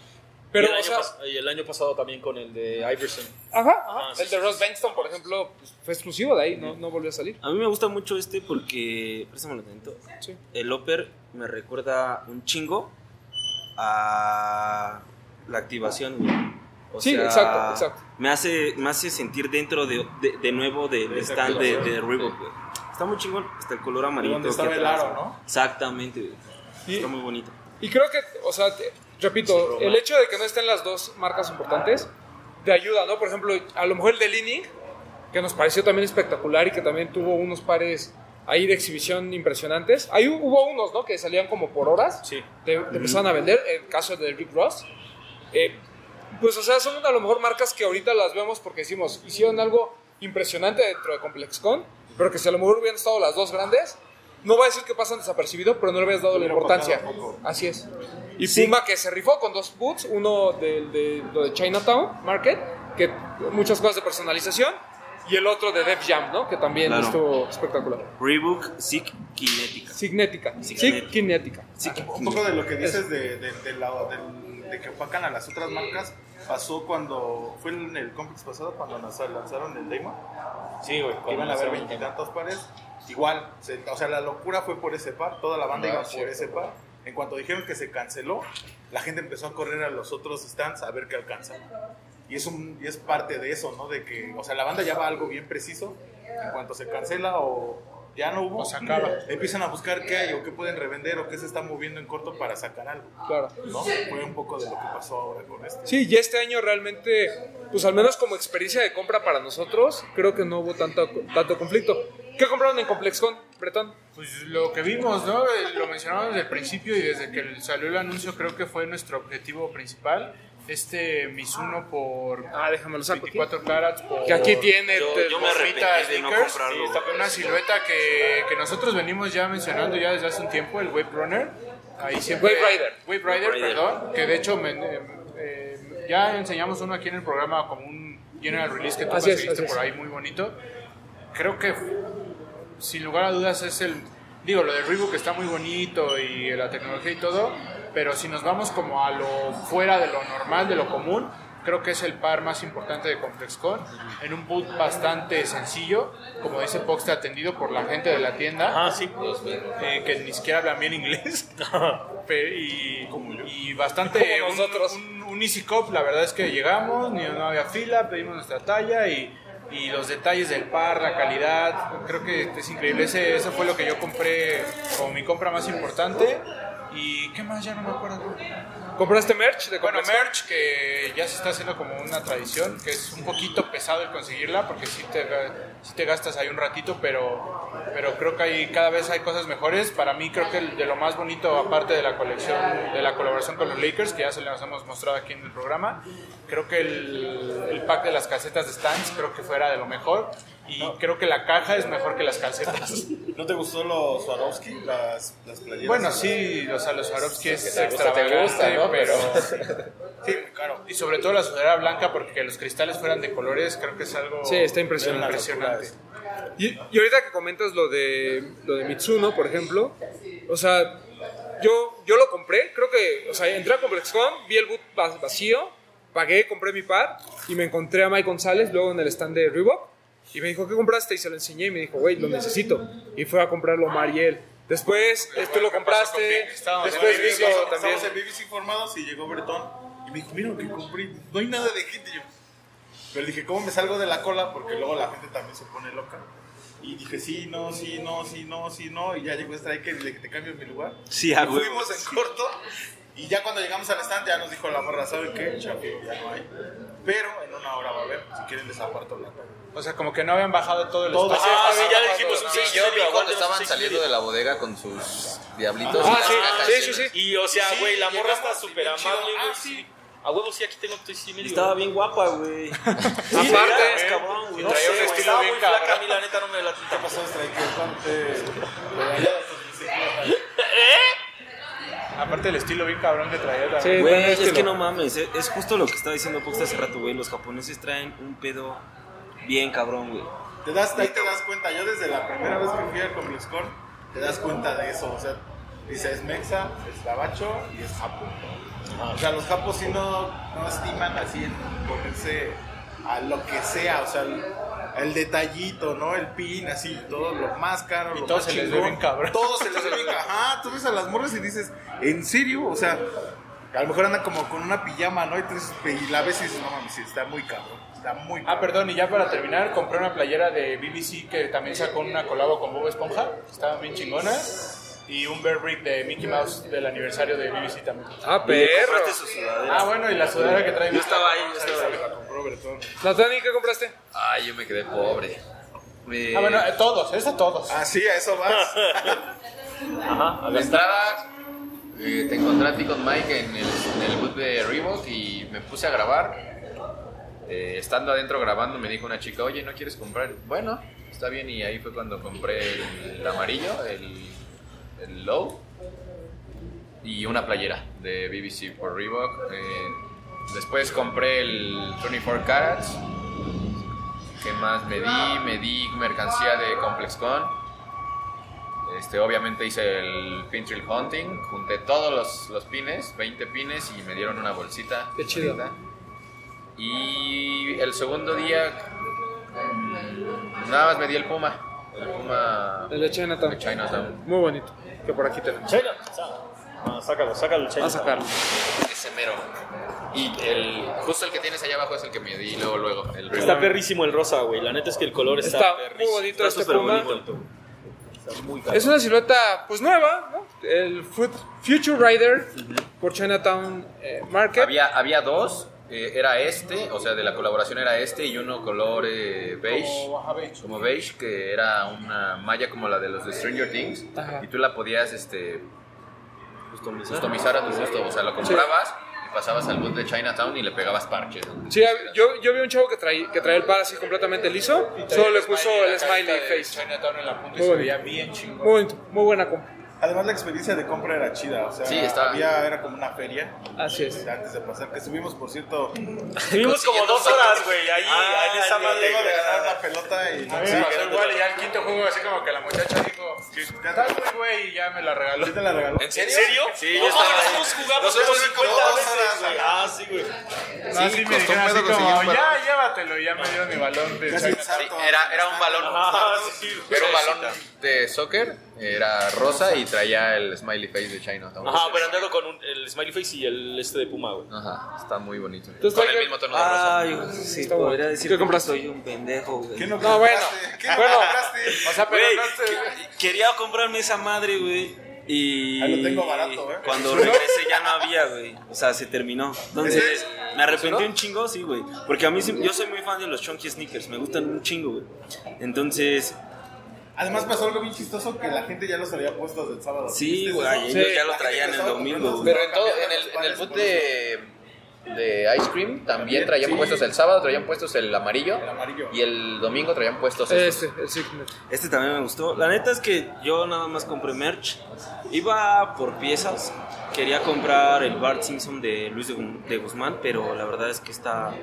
Pero, y, el o año sea, y el año pasado también con el de Iverson. ajá, ajá. Ah, sí, el de sí, Ross Bankston, por ejemplo, pues, fue exclusivo de ahí, no, no volvió a salir. A mí me gusta mucho este porque, préstamelo tantito. Sí. El Upper me recuerda un chingo a la activación, güey. O Sí, exacto, exacto. Me hace, me hace sentir dentro de, de, de nuevo del stand de, de Reebok, güey. Está muy chingón. Está el color amarillo. donde estaba el aro, ¿no? Exactamente, güey. Y- Está muy bonito. Y creo que, o sea, te- repito, el hecho de que no estén las dos marcas importantes te ayuda, ¿no? Por ejemplo, a lo mejor el de Leaning, que nos pareció también espectacular y que también tuvo unos pares ahí de exhibición impresionantes. Ahí hu- hubo unos, ¿no? Que salían como por horas. Sí. Te, te empezaron a vender, el caso de Rick Ross. Eh, pues, o sea, son a lo mejor marcas que ahorita las vemos porque decimos, hicieron algo impresionante dentro de ComplexCon, pero que si a lo mejor hubieran estado las dos grandes, no voy a decir que pasan desapercibido, pero no le habías dado la importancia. Así es. Y Puma que se rifó con dos boots, uno de, de, lo de Chinatown Market, que muchas cosas de personalización, y el otro de Def Jam, ¿no? Que también Claro. estuvo espectacular. Reebok Sick Kinética. Signética. Signética. Signética. Un poco de lo que dices de, de, de la- de que opacan a las otras marcas pasó cuando fue en el complex pasado cuando nos lanzaron el Damon Sí, güey. iban a haber veintitantos pares igual se- o sea la locura fue por ese par toda la banda Ah, iba por ese par en cuanto dijeron que se canceló la gente empezó a correr a los otros stands a ver qué alcanzan y es un y es parte de eso no de que o sea la banda ya va a algo bien preciso en cuanto se cancela o ya no hubo. O se acaba. Empiezan a buscar qué hay o qué pueden revender o qué se está moviendo en corto para sacar algo. Claro. ¿no? Fue un poco de lo que pasó ahora con este. Sí, y este año realmente, pues al menos como experiencia de compra para nosotros, creo que no hubo tanto, tanto conflicto. ¿Qué compraron en ComplexCon, Bretón? Pues lo que vimos, ¿no? Eh, Lo mencionamos desde el principio y desde que salió el anuncio creo que fue nuestro objetivo principal. Este Mizuno por Ah, déjame lo saco. aquí. 24 carats por... Que aquí tiene. Yo- yo me de no comprarlo. sí, una silueta que, que nosotros venimos ya mencionando ya desde hace un tiempo, el Wave Runner. Ahí siempre, Wave Rider. Wave Rider, Wave Rider. perdón. Que de hecho me- eh, eh, ya enseñamos uno aquí en el programa como un general release que tú Así conseguiste es. por ahí muy bonito. Creo que sin lugar a dudas es el digo lo de Reebok está muy bonito y la tecnología y todo pero si nos vamos como a lo fuera de lo normal de lo común creo que es el par más importante de ComplexCon en un boot bastante sencillo como dice Pox atendido por la gente de la tienda Ah, sí. eh, que ni siquiera hablan bien inglés y, y bastante un-. Un, un easy cop la verdad es que llegamos ni no había fila pedimos nuestra talla y, y los detalles del par la calidad creo que es increíble. Ese, eso fue lo que yo compré como mi compra más importante. Y qué más ya no me acuerdo. ¿Compraste merch de bueno, merch que ya se está haciendo como una tradición, que es un poquito pesado el conseguirla, porque sí te, sí te gastas ahí un ratito, pero, pero creo que hay, cada vez hay cosas mejores. Para mí creo que de lo más bonito, aparte de la colección, de la colaboración con los Lakers, que ya se les hemos mostrado aquí en el programa, creo que el, el pack de las calcetas de Stans creo que fuera de lo mejor. Y creo que la caja es mejor que las calcetas. ¿No te gustó los Swarovski, las, las playeras? Bueno, sí, o sea, los Swarovski es te extravagante, gusta, ¿no? pero... Sí, caro. Y sobre todo la sudadera blanca, porque que los cristales fueran de colores, creo que es algo Sí, está impresionante. impresionante. Y, y ahorita que comentas lo de, lo de Mitsuno, por ejemplo, o sea, yo, yo lo compré, creo que, o sea, entré a ComplexCon, vi el boot va- vacío, pagué, compré mi par y me encontré a Mike González luego en el stand de Reebok y me dijo, ¿qué compraste? Y se lo enseñé y me dijo, güey, lo necesito. Y fue a comprarlo Mariel. Después, tú lo ¿Qué pasó con compraste? Estábamos después en Vic BBC, lo también. Estamos en BBC informados y llegó Bretón y me dijo, mira lo que compré, no hay nada de gente. Yo, pero dije, ¿cómo me salgo de la cola? Porque luego la gente también se pone loca. Y dije, sí, no, sí, no, sí, no, sí, no. Y ya llegó Striker y le dije, ¿te cambio mi lugar? Sí, a Y huevo. fuimos en corto. Y ya cuando llegamos al stand ya nos dijo la morra, ¿saben qué? Chafi, ya no hay. Pero en una hora va a haber, si quieren les aparto la O sea, como que no habían bajado todo el Todo. espacio. Ah, sí, ya le dijimos un Sí, yo vi cuando estaban saliendo de la bodega con sus diablitos. Ah, sí, sí, sí, sí. Y o sea, Sí, güey, la morra está súper amable, Ah, güey. sí. A huevo, sí, aquí tengo medio. Estaba bien guapa, güey. Aparte, es cabrón, güey. No traía sé, un güey. estilo Estaba bien muy flaca, cabrón. a mí la neta no me la ¿Qué tinta pasó? Ponte... Aparte el estilo bien cabrón que traía también. Sí. Güey, es estilo. que no mames, es, es justo lo que estaba diciendo Pox hace rato, güey. Los japoneses traen un pedo bien cabrón, güey. Te das, ahí te das cuenta, yo desde la primera vez que fui al ComplexCon, te das cuenta de eso, o sea, dice es mexa, es gabacho y es japo. O sea, los japos sí no, no estiman así en ponerse a lo que sea, o sea, el, el detallito, ¿no? El pin, así, todo lo más caro, Y lo todo más se les ve bien cabrón. Todo se les ve bien cabrón. Ajá, tú ves a las morras y dices, ¿en serio? O sea, a lo mejor andan como con una pijama, ¿no? Y, tú dices- y la ves y dices, no mames, sí, está muy cabrón, está muy cabrón. Ah, perdón, y ya para terminar, compré una playera de BBC que también sacó una colabo con Bob Esponja, estaba bien chingona, y un Bear Brick de Mickey Mouse del aniversario de BBC también. ah, perro. compraste su sudadera. Ah, bueno, y la sudadera que trae Yo estaba ahí, yo estaba ahí. la compró Bretón. Natani, ¿qué compraste? Ay, yo me quedé pobre. Ah, bueno, eh, todos, es a todos. Ah, sí, a eso vas. a la entrada eh, te encontré a ti con Mike en el, en el boot de Reebok y me puse a grabar. Eh, estando adentro grabando me dijo una chica, oye, ¿no quieres comprar? Bueno, está bien y ahí fue cuando compré el, el amarillo, el, el low y una playera de BBC por Reebok. Eh, después compré el 24 Carats. ¿Qué más me di? Me di mercancía de ComplexCon. Este, obviamente hice el pin trail hunting, junté todos los, los pines, 20 pines y me dieron una bolsita. Qué chido. bonita. Y el segundo día mm, nada más me di el puma, el puma El de Chinatown. de Chinatown. Muy bonito. Que por aquí tenemos. China. Ah, sácalo, sácalo, China. Vamos a sacarlo. Ese mero. Y el, justo el que tienes allá abajo es el que me di luego, luego. El Está perrísimo el rosa, güey. La neta es que el color está, Está muy perrísimo. bonito Está este súper puma. bonito. Está muy caro. Es una silueta pues nueva, ¿no? El Fut- Future Rider por Chinatown eh, Market. Había, había dos, eh, era este, o sea, de la colaboración era este y uno color eh, beige, Como beige. como beige, que era una malla como la de los de Stranger Things, Ajá. y tú la podías este, customizar a tu gusto, o sea, lo comprabas y pasabas al booth de Chinatown y le pegabas parches. Sí, yo, yo vi un chavo que traía, que traía el par así completamente liso, solo le puso el smiley face. Chinatown en la punta y se veía bien chingón. Muy buena compra. Además la experiencia de compra era chida, o sea, Sí, estaba- había, era como una feria Así es. antes de pasar, que subimos, por cierto, Estuvimos como dos horas, güey, ahí ah, en esa madre. luego de ganar una pelota y... A mí me pasó igual y ya el quinto juego así como que la muchacha dijo, ya está muy güey y ya me la regaló. ¿Sí te la regaló? ¿En serio? Sí, no, yo estaba ahí. nosotros jugamos como como 50 dos veces, horas, güey. Ah, sí, güey. No, así me dijeron así como, ya llévatelo, y ya me dieron mi balón de. Sí, era, era un balón, Ah, sí, era un balón de soccer, era rosa y traía el smiley face de Chinatown. Ajá, pero andando con un- el smiley face y el este de Puma, güey. Ajá, está muy bonito. Entonces, Con el mismo tono de rosa. Ay, sí, Está podría decir ¿Qué que compraste? soy un pendejo, güey. ¿Qué no No, bueno. compraste? ¿Qué no Bueno. compraste? O sea, pero no quería comprarme esa madre, güey. Y Ahí lo tengo barato, ¿eh? cuando regresé ya no había, güey. O sea, se terminó. Entonces, me arrepentí un chingo, sí, güey. Porque a mí yo soy muy fan de los chunky sneakers, me gustan un chingo, güey. Entonces, Además pasó algo bien chistoso que la gente ya los había puesto desde el sábado. sí, ¿Viste güey, ellos ya lo traían el domingo. Pero en todo, en el, en el boot de, de Ice Cream también traían Sí. puestos el sábado, traían puestos el amarillo, El amarillo. y el domingo traían puestos estos. Este, el Signet. Este también me gustó. La neta es que yo nada más compré merch. Iba por piezas. Quería comprar el Bart Simpson de Luis de, Gu- de Guzmán, pero la verdad es que esta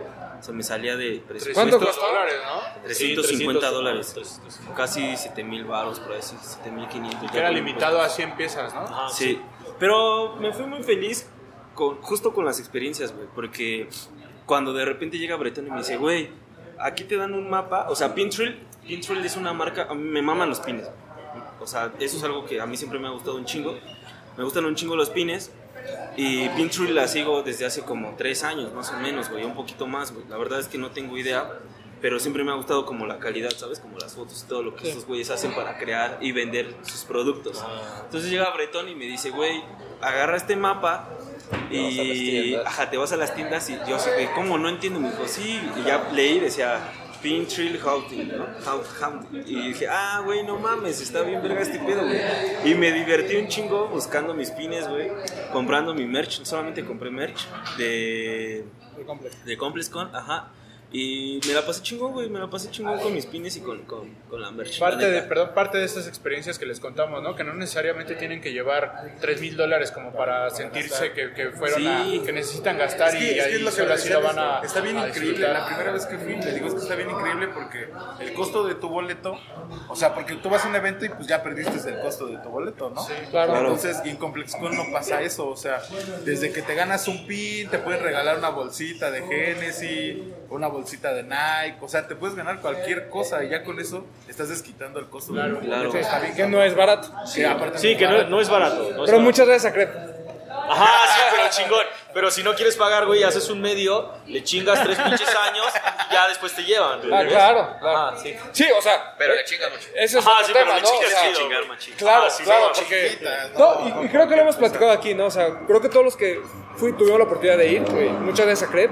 se me salía de presupuesto. ¿Cuánto costó? dólares, ¿no? 350 Sí, dólares. 300. Casi 7 mil baros, por ahí, 7 mil 500. Que era limitado a 100 piezas, ¿no? Ajá, Sí, pero me fui muy feliz con, justo con las experiencias, güey, porque cuando de repente llega Bretón y me dice, güey, aquí te dan un mapa, o sea, Pintrail, Pintrail es una marca, a mí me maman los pines, o sea, eso es algo que a mí siempre me ha gustado un chingo, me gustan un chingo los pines, y Pintrail la sigo desde hace como tres años, más o menos, güey, un poquito más, güey, la verdad es que no tengo idea, pero siempre me ha gustado como la calidad, ¿sabes? Como las fotos y todo lo que estos güeyes hacen para crear y vender sus productos. Entonces llega Bretón y me dice, güey, agarra este mapa y ajá, te vas a las tiendas y yo así, güey, ¿cómo? No entiendo. Me dijo, sí, y ya leí, decía Pintrail Hunting, ¿no? Hunting. Y dije, ah, güey, no mames, está bien verga este pedo, güey. Y me divertí un chingo buscando mis pines, güey, comprando mi merch, solamente compré merch de de ComplexCon, ajá. Y me la pasé chingón, güey, me la pasé chingón con mis pines y con, con, con la merch. Parte la de, perdón, parte de estas experiencias que les contamos, ¿no? Que no necesariamente tienen que llevar 3 mil dólares como para sentirse que, que fueron Sí. a, que necesitan gastar Es y que, es que ahí es lo que solo así lo van a está bien a increíble. disfrutar. La primera vez que fui, le digo es que está bien increíble porque el costo de tu boleto, o sea, porque tú vas a un evento y pues ya perdiste el costo de tu boleto, ¿no? Claro. Entonces, y en ComplexCon no pasa eso, o sea, desde que te ganas un pin, te pueden regalar una bolsita de Genesis, una bolsita de Nike, o sea, te puedes ganar cualquier cosa y ya con eso estás desquitando el costo. Claro. Bien, que no es barato. Sí, aparte Sí, que no, no es barato. no es Pero barato. muchas gracias a Crep. Ajá, sí, pero chingón. Pero si no quieres pagar, güey, haces un medio, le chingas tres pinches años y ya después te llevan. güey. Ah, claro, claro. Ajá, sí. Sí, o sea, Pero eh, le chingan mucho. ese es Ajá, otro sí, pero tema, le ¿no? O chingas sea, chido. Chingar, machín. Claro, Ah, sí, claro, no, porque... chiquitas, No, y, y creo que lo hemos platicado aquí, ¿no? O sea, creo que todos los que fui, tuvimos la oportunidad de ir, güey, muchas gracias a Crep,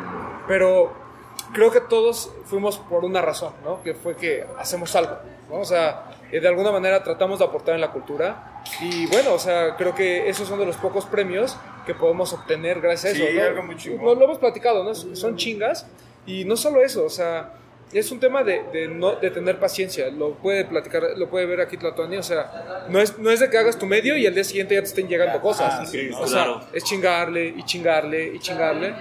pero creo que todos fuimos por una razón, ¿no? Que fue que hacemos algo, ¿no? O sea, eh, de alguna manera tratamos de aportar en la cultura y bueno, o sea, creo que esos son de los pocos premios que podemos obtener gracias a Sí, eso, ¿no? algo muy chingón. Lo, lo hemos platicado, ¿no? Son chingas y no solo eso, o sea, es un tema de, de no, de tener paciencia. Lo puede platicar, lo puede ver aquí Tlatuani. O sea, no es, no es de que hagas tu medio y al día siguiente ya te estén llegando cosas. Ah, sí, o sea, claro. es chingarle y chingarle y chingarle.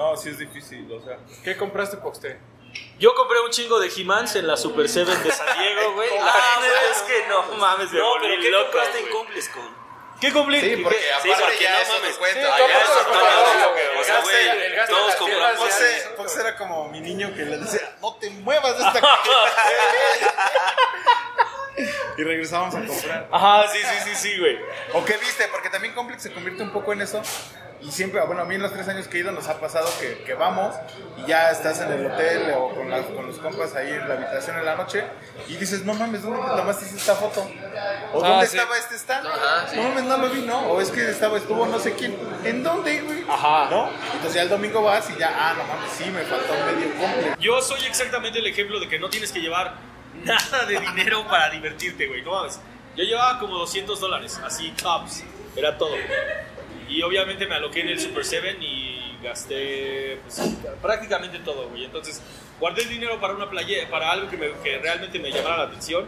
No, sí es difícil, o sea. ¿Qué compraste, Poxte? Yo compré un chingo de He-Mans en la Super Seven de San Diego, güey. La Ah, neta güey. es que no mames, me No, pero ¿qué loco, compraste en güey. ComplexCon? ¿qué compré? Sí, porque Sí, aparte porque ya no mames. cuenta. Sí, Ya todo eso O sea, güey, todos compramos. Fox era como mi niño que le decía, no te muevas de esta Y regresábamos a comprar. Ajá, sí, sí, sí, sí, güey. ¿O qué viste? Porque también Complex se convierte un poco en eso. Y siempre, bueno, a mí en los tres años que he ido nos ha pasado que, que vamos y ya estás en el hotel o con, las- con los compas ahí en la habitación en la noche y dices, no mames, ¿dónde te tomaste esta foto? ¿O Ah, dónde sí. estaba este stand? Ajá, sí. No mames, no lo vi, ¿no? O es que estaba, estuvo no sé quién. ¿En dónde, güey? Ajá. ¿No? Entonces ya el domingo vas y ya, ah, no mames, sí, me faltó un medio completo. Yo soy exactamente el ejemplo de que no tienes que llevar nada de dinero para divertirte, güey. No mames. Yo llevaba como 200 dólares, así, tops. Era todo. Y obviamente me aloqué en el Super 7 y gasté pues, prácticamente todo, güey. Entonces, guardé el dinero para una playa, para algo que, me- que realmente me llamara la atención.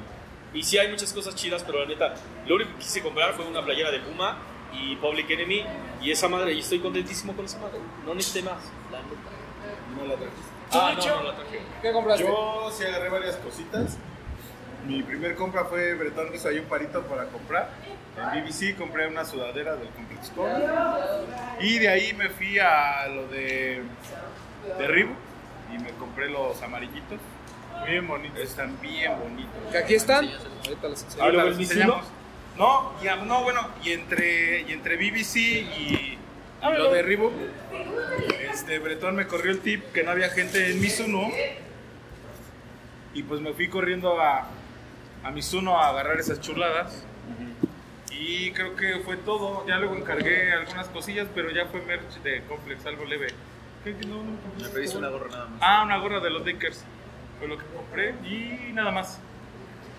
Y sí hay muchas cosas chidas, pero la neta, lo único que quise comprar fue una playera de Puma y Public Enemy. Y esa madre, y estoy contentísimo con esa madre. No necesité más, la neta. No la trajiste. Ah, no, no la traje. ¿Qué compraste? Yo sí agarré varias cositas. Mi primer compra fue Bretón hizo ahí un parito para comprar. En BBC compré una sudadera del Complex Con. Y de ahí me fui a lo de, de Reebok y me compré los amarillitos. Bien bonitos, están bien bonitos. Que aquí están. Ahorita los enseñamos. No, y, no, bueno, y entre, y entre BBC y, y lo de Reebok, este, Bretón me corrió el tip que no había gente en Mizuno. Y pues me fui corriendo a, a Mizuno a agarrar esas chuladas. Y creo que fue todo. Ya luego encargué algunas cosillas, pero ya fue merch de Complex, algo leve. ¿Qué? ¿Qué? No, no, Me pediste una gorra nada más. Ah, una gorra de los Lakers. Fue lo que compré y nada más.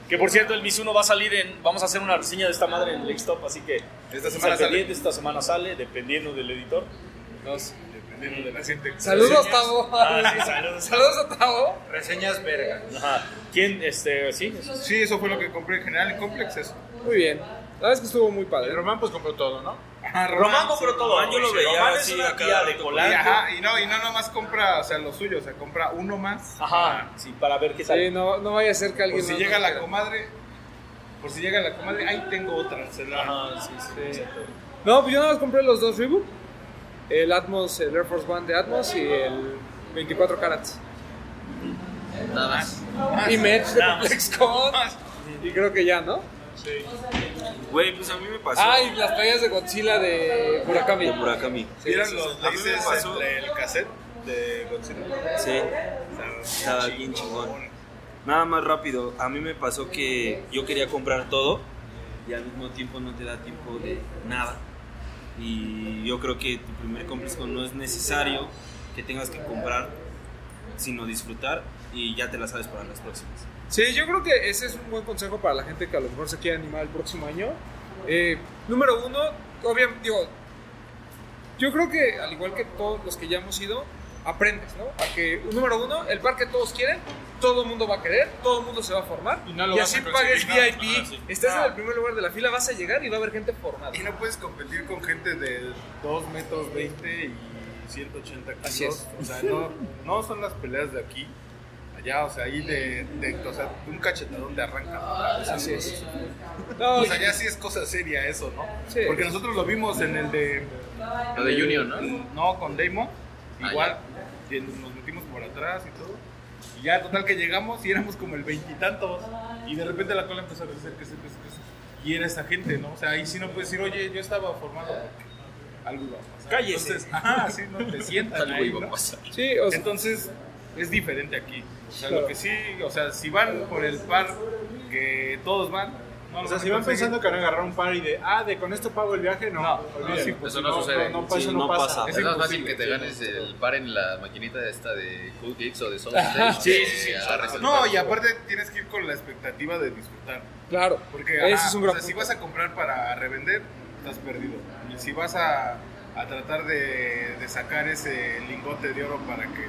Que por cierto, el Mizuno va a salir en. Vamos a hacer una reseña de esta madre en el Stop, así que. Esta semana al sale. Esta semana sale, dependiendo del editor. Dos. Dependiendo de la gente. Saludos, Tavo. Ah, sí, saludos. Saludos a Tavo. Reseñas verga. Ajá. ¿Quién? Este, sí. Sí, eso fue lo que compré en general en Complex. Eso. Muy bien. La verdad es que estuvo muy El padre. Román pues compró todo, ¿no? Ajá, Román compró todo. Román yo lo Sí, veía Román es así una a cada tía de Polanco. ajá, y no, y no nomás compra, o sea, lo suyo, o sea, compra uno más. Ajá. Sí, para ver qué Sí, sale. no, no vaya a ser que alguien. Por si llega la comadre, por si llega la comadre, ahí tengo otra. Se la- Ajá, sí, sí. Sí. No, pues yo nada más compré los dos Reebok. El Atmos, el Air Force One de Atmos y el 24 carats. Nada más. Y Match de. ComplexCon. Y creo que ya, ¿no? Güey, pues a mí me pasó. Ah, y las playas de Godzilla de Murakami. de Murakami. ¿Vieron los laces pasó- del cassette de Godzilla? Sí, estaba bien chingón. Nada más rápido, a mí me pasó que yo quería comprar todo y al mismo tiempo no te da tiempo de nada. Y yo creo que tu primer complejo no es necesario que tengas que comprar, sino disfrutar y ya te la sabes para las próximas. Sí, yo creo que ese es un buen consejo para la gente que a lo mejor se quiere animar el próximo año. Eh, número uno, obviamente, digo, yo creo que al igual que todos los que ya hemos ido, aprendes, ¿no? A que, número uno, el parque todos quieren, todo el mundo va a querer, todo el mundo se va a formar. Y no lo y así pagues ¿no? VIP, Ah, sí. estás en el primer lugar de la fila, vas a llegar y va a haber gente formada. Y no puedes competir con gente de 2 metros 20 y 180 kilos. Así es. O sea, no, no son las peleas de aquí. Allá, o sea, ahí de, de o sea, un cachetadón de arranca. Así es. No, O sea, ya sí es cosa seria eso, ¿no? Sí. Porque nosotros lo vimos en el de... Lo de Junior, ¿no? No, con Damon. Ah, Igual, y nos metimos por atrás y todo. Y ya, total, que llegamos y éramos como el veintitantos. Y, de repente la cola empezó a crecer, crecer, crecer, crecer. Y era esa gente, ¿no? O sea, ahí sí no puedes decir, oye, yo estaba formado porque algo iba a pasar. Cállese. Entonces, ajá, sí, no te sientan Algo ahí, iba ¿no? a pasar. sí, o sea, Entonces, es diferente aquí. O sea, Claro. lo que sí, o sea, si van por el par que todos van, no O sea, si van conseguir. pensando que van a agarrar un par y de, ah, de con esto pago el viaje, no. No, olvídalo. no, sí, pues, Eso no sucede. No, Sí, eso no, no pasa. pasa. Es Es más fácil que te ganes el par en la maquinita esta de Cool Kicks o de Soul Stage. Sí, sí, sí. No, y aparte tienes que ir con la expectativa de disfrutar. claro. Porque Ese ajá, es un o sea, si vas a comprar para revender, estás perdido. Y si vas a, a tratar de, de sacar ese lingote de oro para que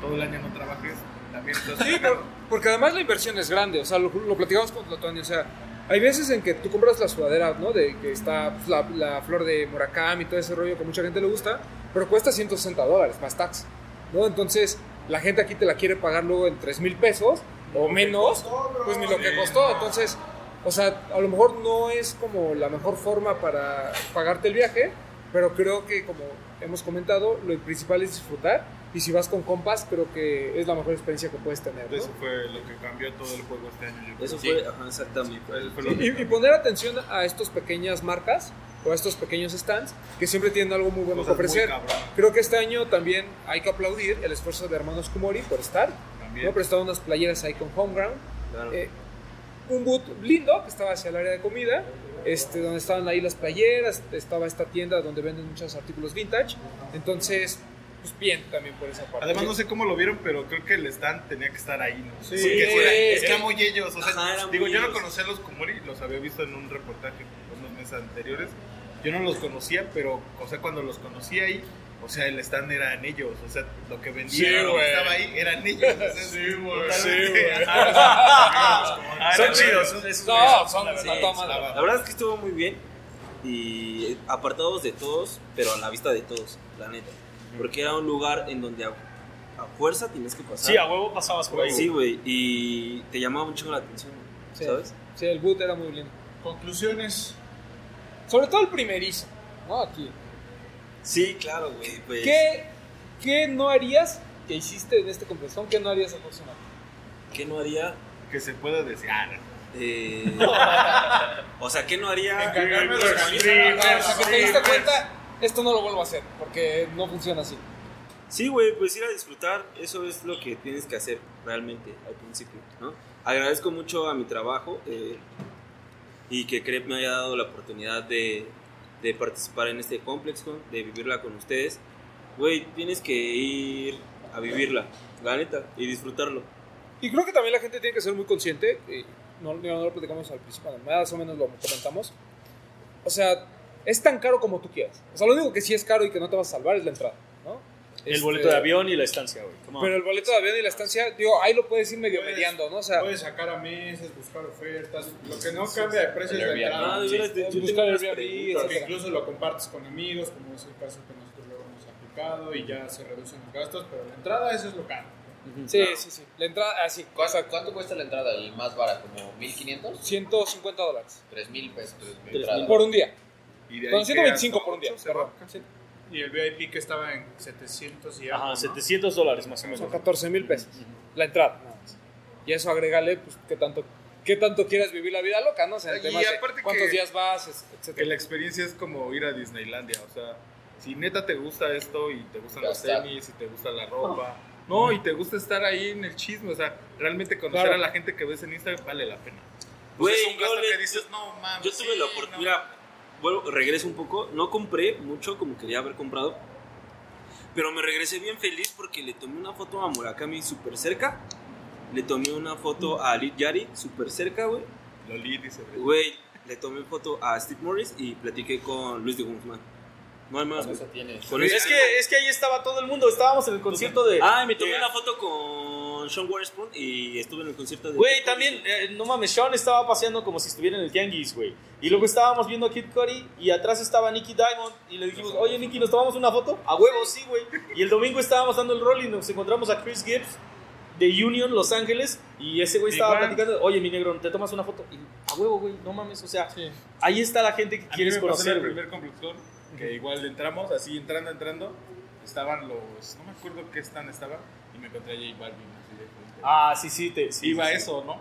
todo el año no trabajes, también estás Sí, por- porque además la inversión es grande, o sea, lo, lo platicamos con Tlatuani, o sea, hay veces en que tú compras la sudadera, ¿no? De que está pues, la, la flor de Murakami y todo ese rollo que mucha gente le gusta, pero cuesta 160 dólares más tax, ¿no? Entonces, la gente aquí te la quiere pagar luego en 3 mil pesos o menos, pues ni lo que costó, entonces, o sea, a lo mejor no es como la mejor forma para pagarte el viaje, pero creo que como hemos comentado, lo principal es disfrutar y si vas con compas, creo que es la mejor experiencia que puedes tener. ¿no? Eso fue lo que cambió todo el juego este año. yo creo. Eso Sí. fue, ajá, exactamente. Eso fue Y, y poner atención a estas pequeñas marcas o a estos pequeños stands que siempre tienen algo muy bueno que Cosas ofrecer. Creo que este año también hay que aplaudir el esfuerzo de hermanos Kumori por estar. También. ¿no? Prestaron unas playeras ahí con Homeground. Claro. Eh, un boot lindo que estaba hacia el área de comida, este, donde estaban ahí las playeras, estaba esta tienda donde venden muchos artículos vintage. Entonces, pues bien también por esa parte. Además, no sé cómo lo vieron, pero creo que el stand tenía que estar ahí, ¿no? Sí. Porque Sí. era- es que amo y ellos. O sea, Ajá, digo, muy yo no conocía a los Kumori, los había visto en un reportaje unos meses anteriores. Yo no los conocía, pero, o sea, cuando los conocí ahí, o sea, el stand eran ellos. O sea, lo que vendían, Sí, lo que estaba ahí, eran ellos. O sea, Sí, güey. Sí, güey. Ah, Son chidos, son- esos No, son la verdad. La verdad es que estuvo muy bien y apartados de todos, pero a la vista de todos, la neta. Porque era un lugar en donde a, a fuerza tienes que pasar. Sí, a huevo pasabas por ahí. Sí, güey, y te llamaba mucho la atención, Sí. ¿sabes? Sí, el boot era muy lindo. Conclusiones. Sobre todo el primerizo, ¿no? Aquí. Sí, claro, güey. Pues, ¿Qué, ¿Qué no harías que hiciste en este compresión? ¿Qué no harías aproximadamente? ¿Qué no haría? Que se pueda decir. Ah, no. Eh, o sea, ¿qué no haría? Encargarme de organizar. o sea, que te diste cuenta, esto no lo vuelvo a hacer, porque no funciona así. Sí, güey, pues ir a disfrutar, eso es lo que tienes que hacer realmente al principio, ¿no? Agradezco mucho a mi trabajo eh, y que Crep me haya dado la oportunidad de, de participar en este ComplexCon, de vivirla con ustedes. Güey, tienes que ir a vivirla, la neta, y disfrutarlo. Y creo que también la gente tiene que ser muy consciente, y no, no, lo platicamos al principio, más o menos lo comentamos. O sea, es tan caro como tú quieras. O sea, lo único que sí es caro y que no te vas a salvar es la entrada. El Este, boleto de avión y la estancia, güey. Pero el boleto de avión y la estancia, digo, ahí lo puedes ir medio Puedes- mediando, ¿no? O sea, Puedes sacar a meses, buscar ofertas. Lo que no cambia de precio es la entrada. Ah, buscar Airbnb. Porque incluso lo compartes con amigos, como es el caso que nosotros luego hemos aplicado, y ya se reducen los gastos, pero la entrada eso es lo caro. sí, sí, sí. La entrada, así, ¿Cuánto, cuánto cuesta la entrada? ¿El más barato? ¿Como 1500? 150 dólares. 3000 pesos. mil. entrada. Por un día. Y de ahí Bueno, que 125 hasta por un día, perdón. Y el VIP que estaba en 700 y algo. Ajá, ¿no? 700 dólares más o Son menos. 14 mil pesos. La entrada, nada más. Y eso agrégale, pues, qué tanto, qué tanto quieres vivir la vida loca, ¿no? O sea, en Y aparte cuántos que- días vas, es- Que etcétera. la experiencia es como ir a Disneylandia, o sea, si neta te gusta esto y te gustan los tenis y te gusta la ropa, no, y te gusta estar ahí en el chisme, o sea, realmente conocer Claro. a la gente que ves en Instagram vale la pena. Güey, Pues es un yo le- que dices, no mames. Yo tuve sí, la oportunidad, no". Vuelvo, regreso un poco, no compré mucho como quería haber comprado, pero me regresé bien feliz porque le tomé una foto a Murakami súper cerca, le tomé una foto a Alit Yari súper cerca, güey, dice, güey, le tomé foto a Steve Morris y platiqué con Luis de Guzmán. No hay más, Con güey. eso tienes. Con Es eso- que, es que ahí estaba todo el mundo. Estábamos en el concierto de. Ah, y me tomé una foto con Sean Waterspoon y estuve en el concierto de... Güey, también, eh, no mames, Sean estaba paseando como si estuviera en el Tianguis, güey. Y luego estábamos viendo a Kid Cudi y atrás estaba Nicky Diamond. Y le dijimos, oye, Nicky, ¿nos tomamos una foto? A huevo, sí, güey. Y el domingo estábamos dando el rol y nos encontramos a Chris Gibbs de Union, Los Ángeles. Y ese güey estaba Igual. platicando, oye, mi negro, ¿te tomas una foto? Y a huevo, güey, no mames, o sea, Sí. ahí está la gente que A mí quieres me pasó en conocer, el güey. primer complexón, que igual entramos, así entrando, entrando, estaban los, no me acuerdo qué stand estaba, y me encontré a J Balvin, así de frente. Ah, sí, sí, te, sí, Iba sí. eso, ¿no?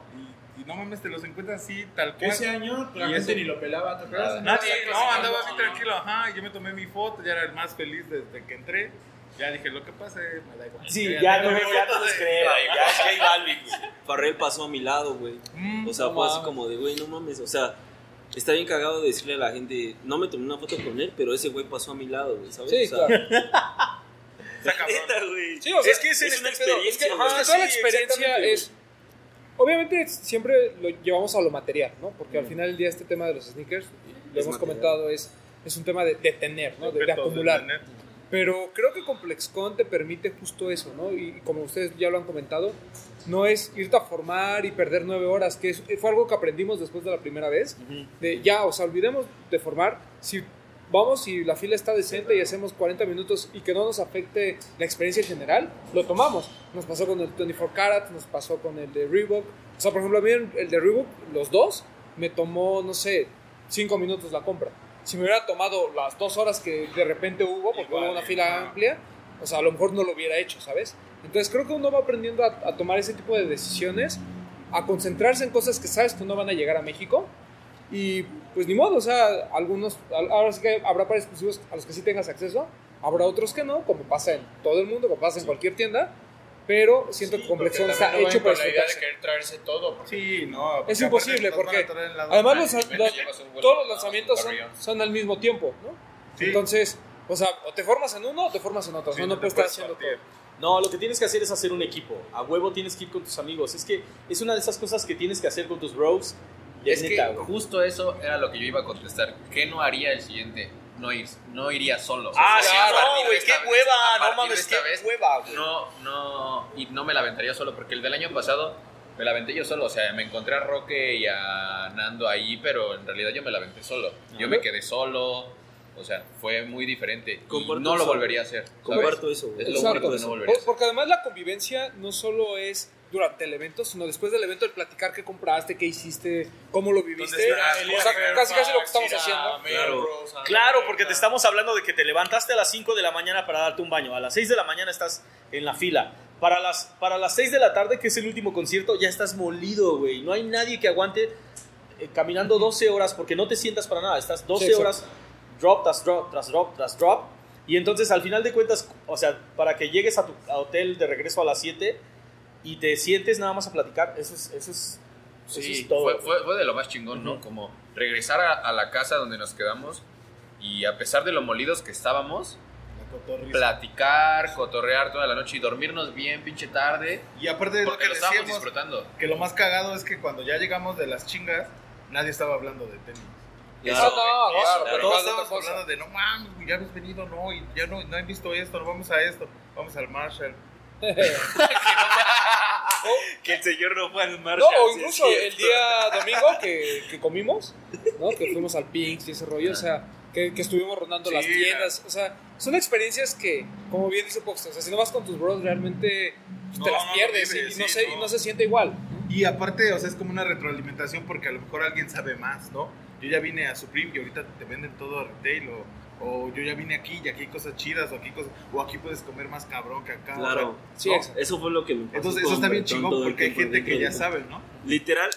Y, y no mames, te los encuentras así, tal cual. ese año la Y gente ni lo pelaba, ¿te acuerdas? Nadie, no, el andaba bien tranquilo, ajá, yo me tomé mi foto, ya era el más feliz desde que entré. Ya dije, lo que pase, me da igual. Sí, ya, tengo no, mi ya de- creo, ya es J Balvin, güey. Farrell pasó a mi lado, güey. Mm, O sea, No fue así mames. como de, güey, no mames. O sea, está bien cagado de decirle a la gente, no me tomé una foto con él, pero ese güey pasó a mi lado, güey, ¿sabes? Sí, o sea, claro. neta, güey. Sí, o sea, es que es, es una experiencia. Es que, güey. ajá, Sí, toda la sí, experiencia exactamente, es. Obviamente, siempre lo llevamos a lo material, ¿no? Porque al final del día, este tema de los sneakers, lo Es hemos material. comentado, es, es un tema de, de tener, ¿no? De, de acumular. Pero creo que ComplexCon te permite justo eso, ¿no? Y, y como ustedes ya lo han comentado, no es irte a formar y perder nueve horas, que es- fue algo que aprendimos después de la primera vez. De ya, o sea, olvidemos de formar. Si vamos y la fila está decente y hacemos 40 minutos y que no nos afecte la experiencia en general, lo tomamos. Nos pasó con el 24 Karat, nos pasó con el de Reebok. O sea, por ejemplo, a mí el de Reebok, los dos, me tomó, no sé, 5 minutos la compra. Si me hubiera tomado las dos horas que de repente hubo, porque Igual, hubo una fila amplia, o sea, a lo mejor no lo hubiera hecho, ¿sabes? Entonces creo que uno va aprendiendo a, a tomar ese tipo de decisiones, a concentrarse en cosas que sabes que no van a llegar a México Y pues ni modo, o sea, algunos, al- ahora sí que habrá para exclusivos a los que sí tengas acceso, habrá otros que no, como pasa en todo el mundo, como pasa en cualquier tienda, pero siento que Complex Zone está hecho para la idea de querer traerse todo. Sí, no. Es imposible, porque Además, los, los- vuelo todos los lanzamientos son, son al mismo tiempo, ¿no? Sí. Entonces, o sea, o te formas en uno o te formas en otro. Sí, no, no no puedes estar haciendo partir. todo. No, lo que tienes que hacer es hacer un equipo. A huevo tienes que ir con tus amigos. Es que es una de esas cosas que tienes que hacer con tus bros. Es neta, que güey. justo eso era lo que yo iba a contestar. ¿Qué no haría el siguiente? No, ir, no iría solo. Ah, O sea, sí, no, güey, qué vez- hueva, no mames, qué vez, hueva, güey. No, no, y no me la aventaría solo, porque el del año pasado me la aventé yo solo. O sea, me encontré a Roque y a Nando ahí, pero en realidad yo me la aventé solo. Yo me quedé solo. O sea, fue muy diferente. Y no lo volvería a hacer. Comparto eso, güey. Es lo único que no volvería a Por- hacer. Porque además la convivencia no solo es durante el evento, sino después del evento el platicar qué compraste, qué hiciste, cómo lo viviste. O sea, casi casi lo que estamos haciendo. Claro, claro, porque te estamos hablando de que te levantaste a las 5 de la mañana para darte un baño. A las 6 de la mañana estás en la fila. Para las, para las 6 de la tarde, que es el último concierto, ya estás molido, güey. No hay nadie que aguante eh, caminando 12 horas porque no te sientas para nada. Estás 12 Sí, exacto. horas drop tras drop tras drop tras drop. Y entonces al final de cuentas, o sea, para que llegues a tu a hotel de regreso a las 7 y te sientes nada más a platicar, eso es, eso es, eso Sí, es todo. fue, fue- fue de lo más chingón, ¿no? Ujú. Como regresar a, a la casa donde nos quedamos y a pesar de lo molidos que estábamos, platicar, cotorrear toda la noche y dormirnos bien pinche tarde, Y aparte de lo porque que lo decíamos, disfrutando. que lo más cagado es que cuando ya llegamos de las chingas, nadie estaba hablando de tenis. No, claro, Todos pero igual de otra estábamos cosa. hablando de, no mames, ya hemos venido, no, y ya no, no han visto esto, no vamos a esto, vamos al Marshall. Que el señor no fue al No, Marshall. o sí, incluso el día domingo que, que comimos, ¿no? Que fuimos al Pinks y ese rollo, o sea, que, que estuvimos rondando Sí, las tiendas, o sea, son experiencias que, como bien dice Poxton, o sea, si no vas con tus bros realmente te No, las no lo pierdes y, vives, no se, y no. no se siente igual. Y aparte, o sea, es como una retroalimentación porque a lo mejor alguien sabe más, ¿no? Yo ya vine a Supreme y ahorita te venden todo a retail, o, o yo ya vine aquí y aquí hay cosas chidas, o aquí, cosas, o aquí puedes comer más cabrón que acá. o sea, Claro. Sí. Eso fue lo que me pasó Entonces, eso está bien chingón porque hay gente que ya sabe, ¿no? Literal,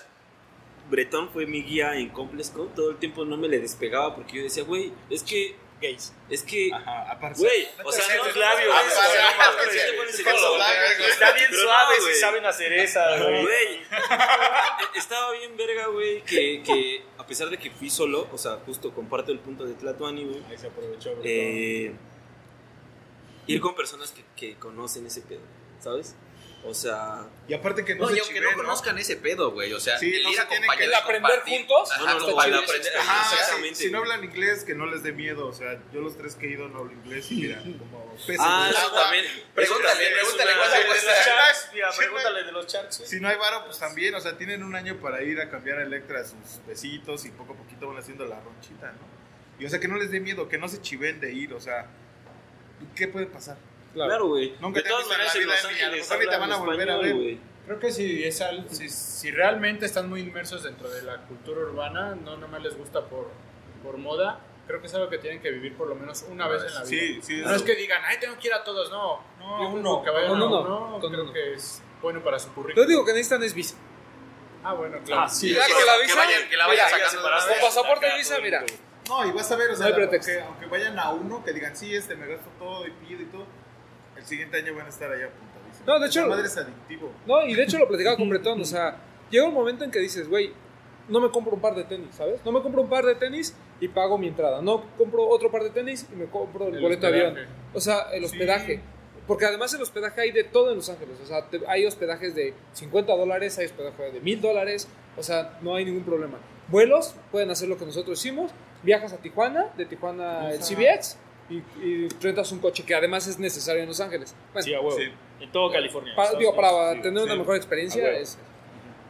Bretón fue mi guía en ComplexCon. Todo el tiempo no me le despegaba porque yo decía, güey, es que. Gays. Es que. Ajá, aparte. Güey, o sea, güey. los labios, güey. Está bien Pero no, suave si güey. saben hacer esa, güey. Güey, e- estaba bien verga, güey, que, que a pesar de que fui solo, o sea, justo comparto el punto de Tlatuani, güey, Ahí se aprovechó. bro. eh, ir con personas que, que conocen ese pedo, ¿sabes? O sea, Y aparte que no, No, se y aunque chiven, no conozcan ese pedo, güey. O sea, Sí, el no ir se tienen acompañado que- y el aprender compartir. juntos, Ajá, no, no, compartir el aprender- experiencia. Ajá, Exactamente, si, si no hablan inglés, que no les dé miedo. O sea, yo los tres que he ido no hablo inglés y mira, como peces ah, en el eso también. Pregúntale, eso también es pregúntale una- De los cuesta. charts, mira, Sí, pregúntale de los charts. güey. Si no hay varo, pues también, o sea, tienen un año para ir a cambiar a Electra sus besitos y poco a poquito van haciendo la ronchita, ¿no? Y o sea, que no les dé miedo, que no se chiven de ir, o sea, ¿qué puede pasar? Claro, güey. Nunca De todas maneras, en vida, Los lo Ángeles te van a volver a ver. Creo que si, es al- si, si realmente están muy inmersos dentro de la cultura urbana, no nomás les gusta por, por moda, creo que es algo que tienen que vivir por lo menos una vez en la vida. Sí, sí. No es que digan, ay, tengo que ir a todos, no. No, uno. creo que vayan uno, uno, con creo uno. que es bueno para su Lo currículum. único que necesitan es visa. Ah, bueno, claro. Ah, sí. Ya que que la que visa, vayan- que la vayan mira, sacando con vez. pasaporte y Acá, visa, mira. No, y vas a ver, o sea, No hay pretexto. aunque, aunque vayan a uno, que digan, sí, este me gasto todo y pido y todo, el siguiente año van a estar allá apuntadísimos. No, de hecho- Esa madre es adictivo. No, y de hecho lo platicaba con Bretón, o sea, llega un momento en que dices, güey, no me compro un par de tenis, ¿sabes? No me compro un par de tenis y pago mi entrada. No compro otro par de tenis y me compro el, El boleto de avión. O sea, el hospedaje. Porque además el hospedaje hay de todo en Los Ángeles. O sea, te- hay hospedajes de 50 dólares, hay hospedaje de 1000 dólares. O sea, no hay ningún problema. Vuelos, pueden hacer lo que nosotros hicimos. Viajas a Tijuana, de Tijuana el CBX y, y rentas un coche que además es necesario en Los Ángeles. Bueno, Sí, a huevo. Sí. En todo California. para, digo, para sí. tener una sí. mejor experiencia. Es-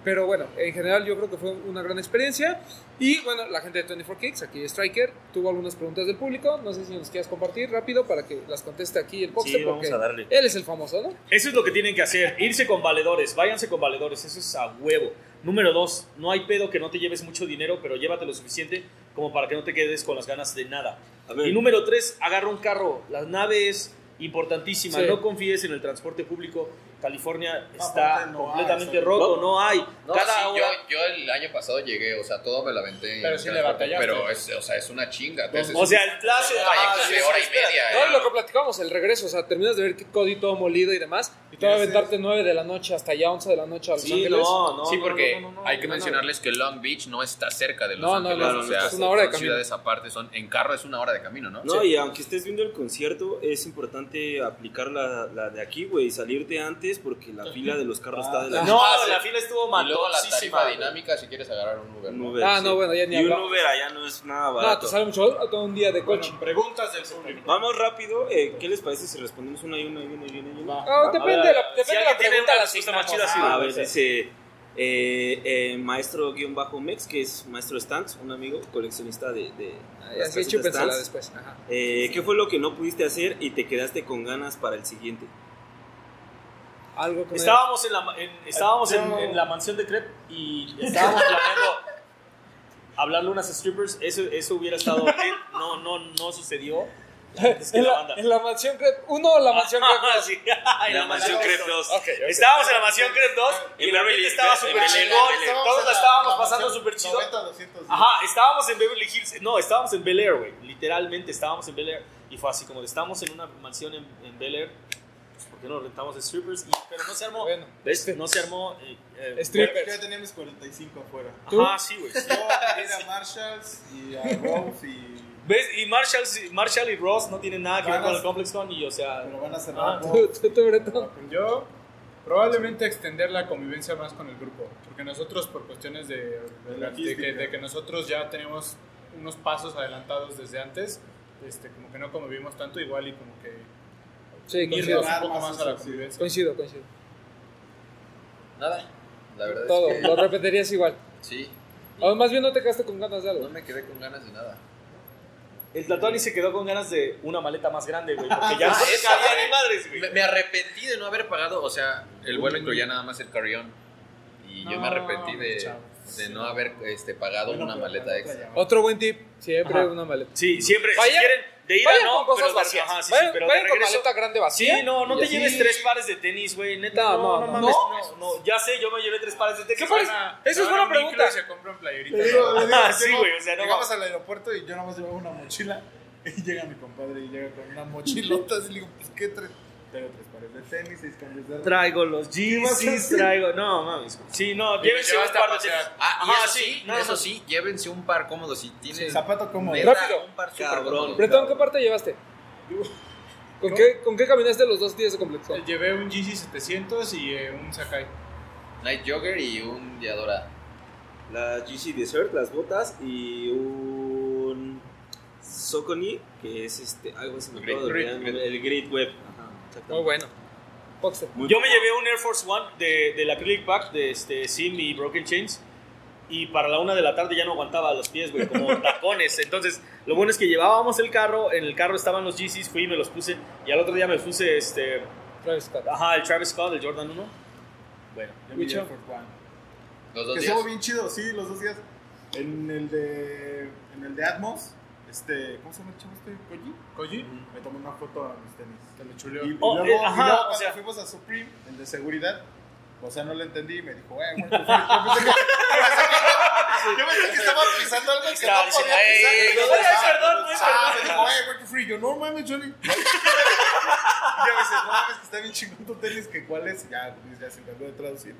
pero bueno, en general yo creo que fue una gran experiencia. Y bueno, la gente de 24 Kicks, aquí Striker, tuvo algunas preguntas del público. No sé si nos quieras compartir rápido para que las conteste aquí el Poxter, Sí, vamos porque a darle. él es el famoso, ¿no? Eso es lo que tienen que hacer, irse con valedores, váyanse con valedores, eso es a huevo. Número dos, no hay pedo que no te lleves mucho dinero, pero llévate lo suficiente como para que no te quedes con las ganas de nada. Y número tres, agarra un carro. La nave es importantísima, Sí. no confíes en el transporte público California No, está no completamente roto, no hay. No, Cada sí, hora- yo, yo el año pasado llegué, o sea, todo me lo aventé. en Pero sí le batallaste. Pero es, o sea, es una chinga. o sea, el trayecto ah, sí, de sí, hora y media. No, eh. y lo que platicamos, el regreso, o sea, terminas de ver Kid Cody todo molido y demás, y te va a aventarte 9 de la noche hasta ya 11 de la noche a Los Sí, Ángeles. no, no. sí, no, porque no, no, no, hay que no, no. mencionarles que Long Beach no está cerca de Los No, no, Ángeles. no, o sea, es una hora de son camino. ciudades aparte, son, en carro es una hora de camino, ¿no? No, y aunque estés viendo el concierto, es importante aplicar la, la de aquí, güey, salirte antes porque la fila de los carros está de la No, Ah, sí. la fila estuvo Y luego la tarifa dinámica si quieres agarrar un Uber. Un ¿no? Uber, Ah, no, bueno, ya ni Y un hablamos. Uber allá no es nada No, barato. te sale mucho todo un día de coche. Bueno, preguntas del público. Vamos rápido, eh, ¿qué les parece si respondemos una y una y una y una y una? Ah, depende, A de ver, la, depende si de la pregunta, una la respuesta más chida, sí, Ah, A ver, dice eh, eh, maestro-mex, que es maestro Stans, un amigo coleccionista de, de ah, las Stans. después. Ajá. Eh, ¿Qué fue lo que no pudiste hacer y te quedaste con ganas para el siguiente? Algo que me- Estábamos en la, en, estábamos en, Yo- en la mansión de Crep y estábamos planeando hablarle a unas strippers. Eso, eso hubiera estado bien. No, no, no sucedió. Es que en, la la, banda. en la mansión Crep 1 o la mansión Crep 2. Sí, en La mansión Crep 2. Estábamos en la mansión Crep 2 y En el ambiente Beverly- estaba en súper chingón. en Todos la estábamos pasando súper chido. 90, 200. Ajá, estábamos en Beverly Hills. No, estábamos en Bel Air, güey. Literalmente estábamos en Bel Air. Y fue así como estamos en una mansión en, en Bel Air. ¿Por qué no rentamos de strippers? Y- pero no se armó. Bueno, ¿Ves? No se armó. eh, eh, Yo strippers. ya tenía mis 45 afuera. Ajá, sí, güey. Yo ir a Marshalls y a Rose y... ¿Ves? Y Marshall, Marshall y Ross no tienen nada que ver con el Complex Con y, o sea... Pero van a Ah, cerrar Tú, Rose. tú, tú, Breto. Yo probablemente extender la convivencia más con el grupo, porque nosotros por cuestiones de, de, la- de que, de que nosotros ya tenemos unos pasos adelantados desde antes, este, como que no convivimos tanto igual y como que Sí, coincido. irnos un poco Más más a la eso, sí. convivencia. Coincido, coincido. Nada. La verdad Todo, es que. lo repetirías igual. Sí. O más bien no te quedaste con ganas de algo. No me quedé con ganas de nada. El Tatuani se quedó con ganas de una maleta más grande, güey, porque ya no Ah, eso, cabía güey. ni madres, güey. Me, me arrepentí de no haber pagado, o sea, el vuelo incluía nada más el carry-on. Y yo me No, arrepentí de, no haber este, pagado Bueno, una maleta extra. Otro buen tip, siempre Ajá. una maleta. Sí, siempre, Vayan- si quieren, de ida Vayan no, con cosas pero vacías. ajá, sí, sí, vayan pero vayan con regreso... maleta grande vacía. Sí, no, no te así- lleves tres pares de tenis, güey, neta, No, no, no, no, mames, No. no, no, ya sé, yo me llevé tres pares de tenis. ¿Qué pares? Esa es buena pregunta. y se compran playeritas. Ah, sí, güey, o sea, no Llegamos al aeropuerto y yo nada más llevaba una mochila. Y llega mi compadre y llega con una mochilota. Y le digo, pues, ¿qué tres? Traigo tres pares de tenis, seis cambios de ropa. Traigo los hacer? traigo, no mames. Sí, no, llévense un par de tenis. Ah, y Ajá, eso sí, sí, nada eso más. sí, llévense un par cómodo. Si tienen. Zapato cómodo. neta, Rápido. Un par Cabrón. Bretón, ¿qué parte llevaste? ¿Con qué, ¿Con qué caminaste los dos días de complexión? Llevé un GC 700 y eh, un Sakai. Night Jogger y un Diadora. La GC Desert, las botas y un Socony, que es este, algo se me acaba de Grid, olvidar el Grid Web. Muy bueno. Boxer. Muy Yo me llevé un Air Force One de, del Acrylic Pack de este, Sim y Broken Chains. Y para la una de la tarde ya no aguantaba los pies, güey, como tacones. Entonces, lo bueno es que llevábamos el carro, en el carro estaban los GCs, fui y me los puse. Y al otro día me puse, este, Travis Scott. ajá, el Travis Scott, el Jordan 1. Bueno, Yo me llevé Ford One. Los dos Que días. estuvo bien chido, sí, los dos días. En el de, en el de Atmos, este, ¿cómo se llama el chavo este? ¿Koji? Koji, Me tomé una foto a mis tenis. te lo chuleó. Y, y Oh, luego, eh, y ajá, luego o cuando sea- fuimos a Supreme, el de seguridad, o sea, no le entendí y me dijo, eh, güey, pues, yo pensé que, yo estaba pisando algo que no podía pisar. "Ey, Y yo, no, "Ah, perdón, no, ah", perdón. Me dijo, eh, qué free. Yo, no mames, Johnny. y ya me dice, no mames, que está bien chingón tu tenis, que cuál es. Y Ya, ya se encargó de traducir.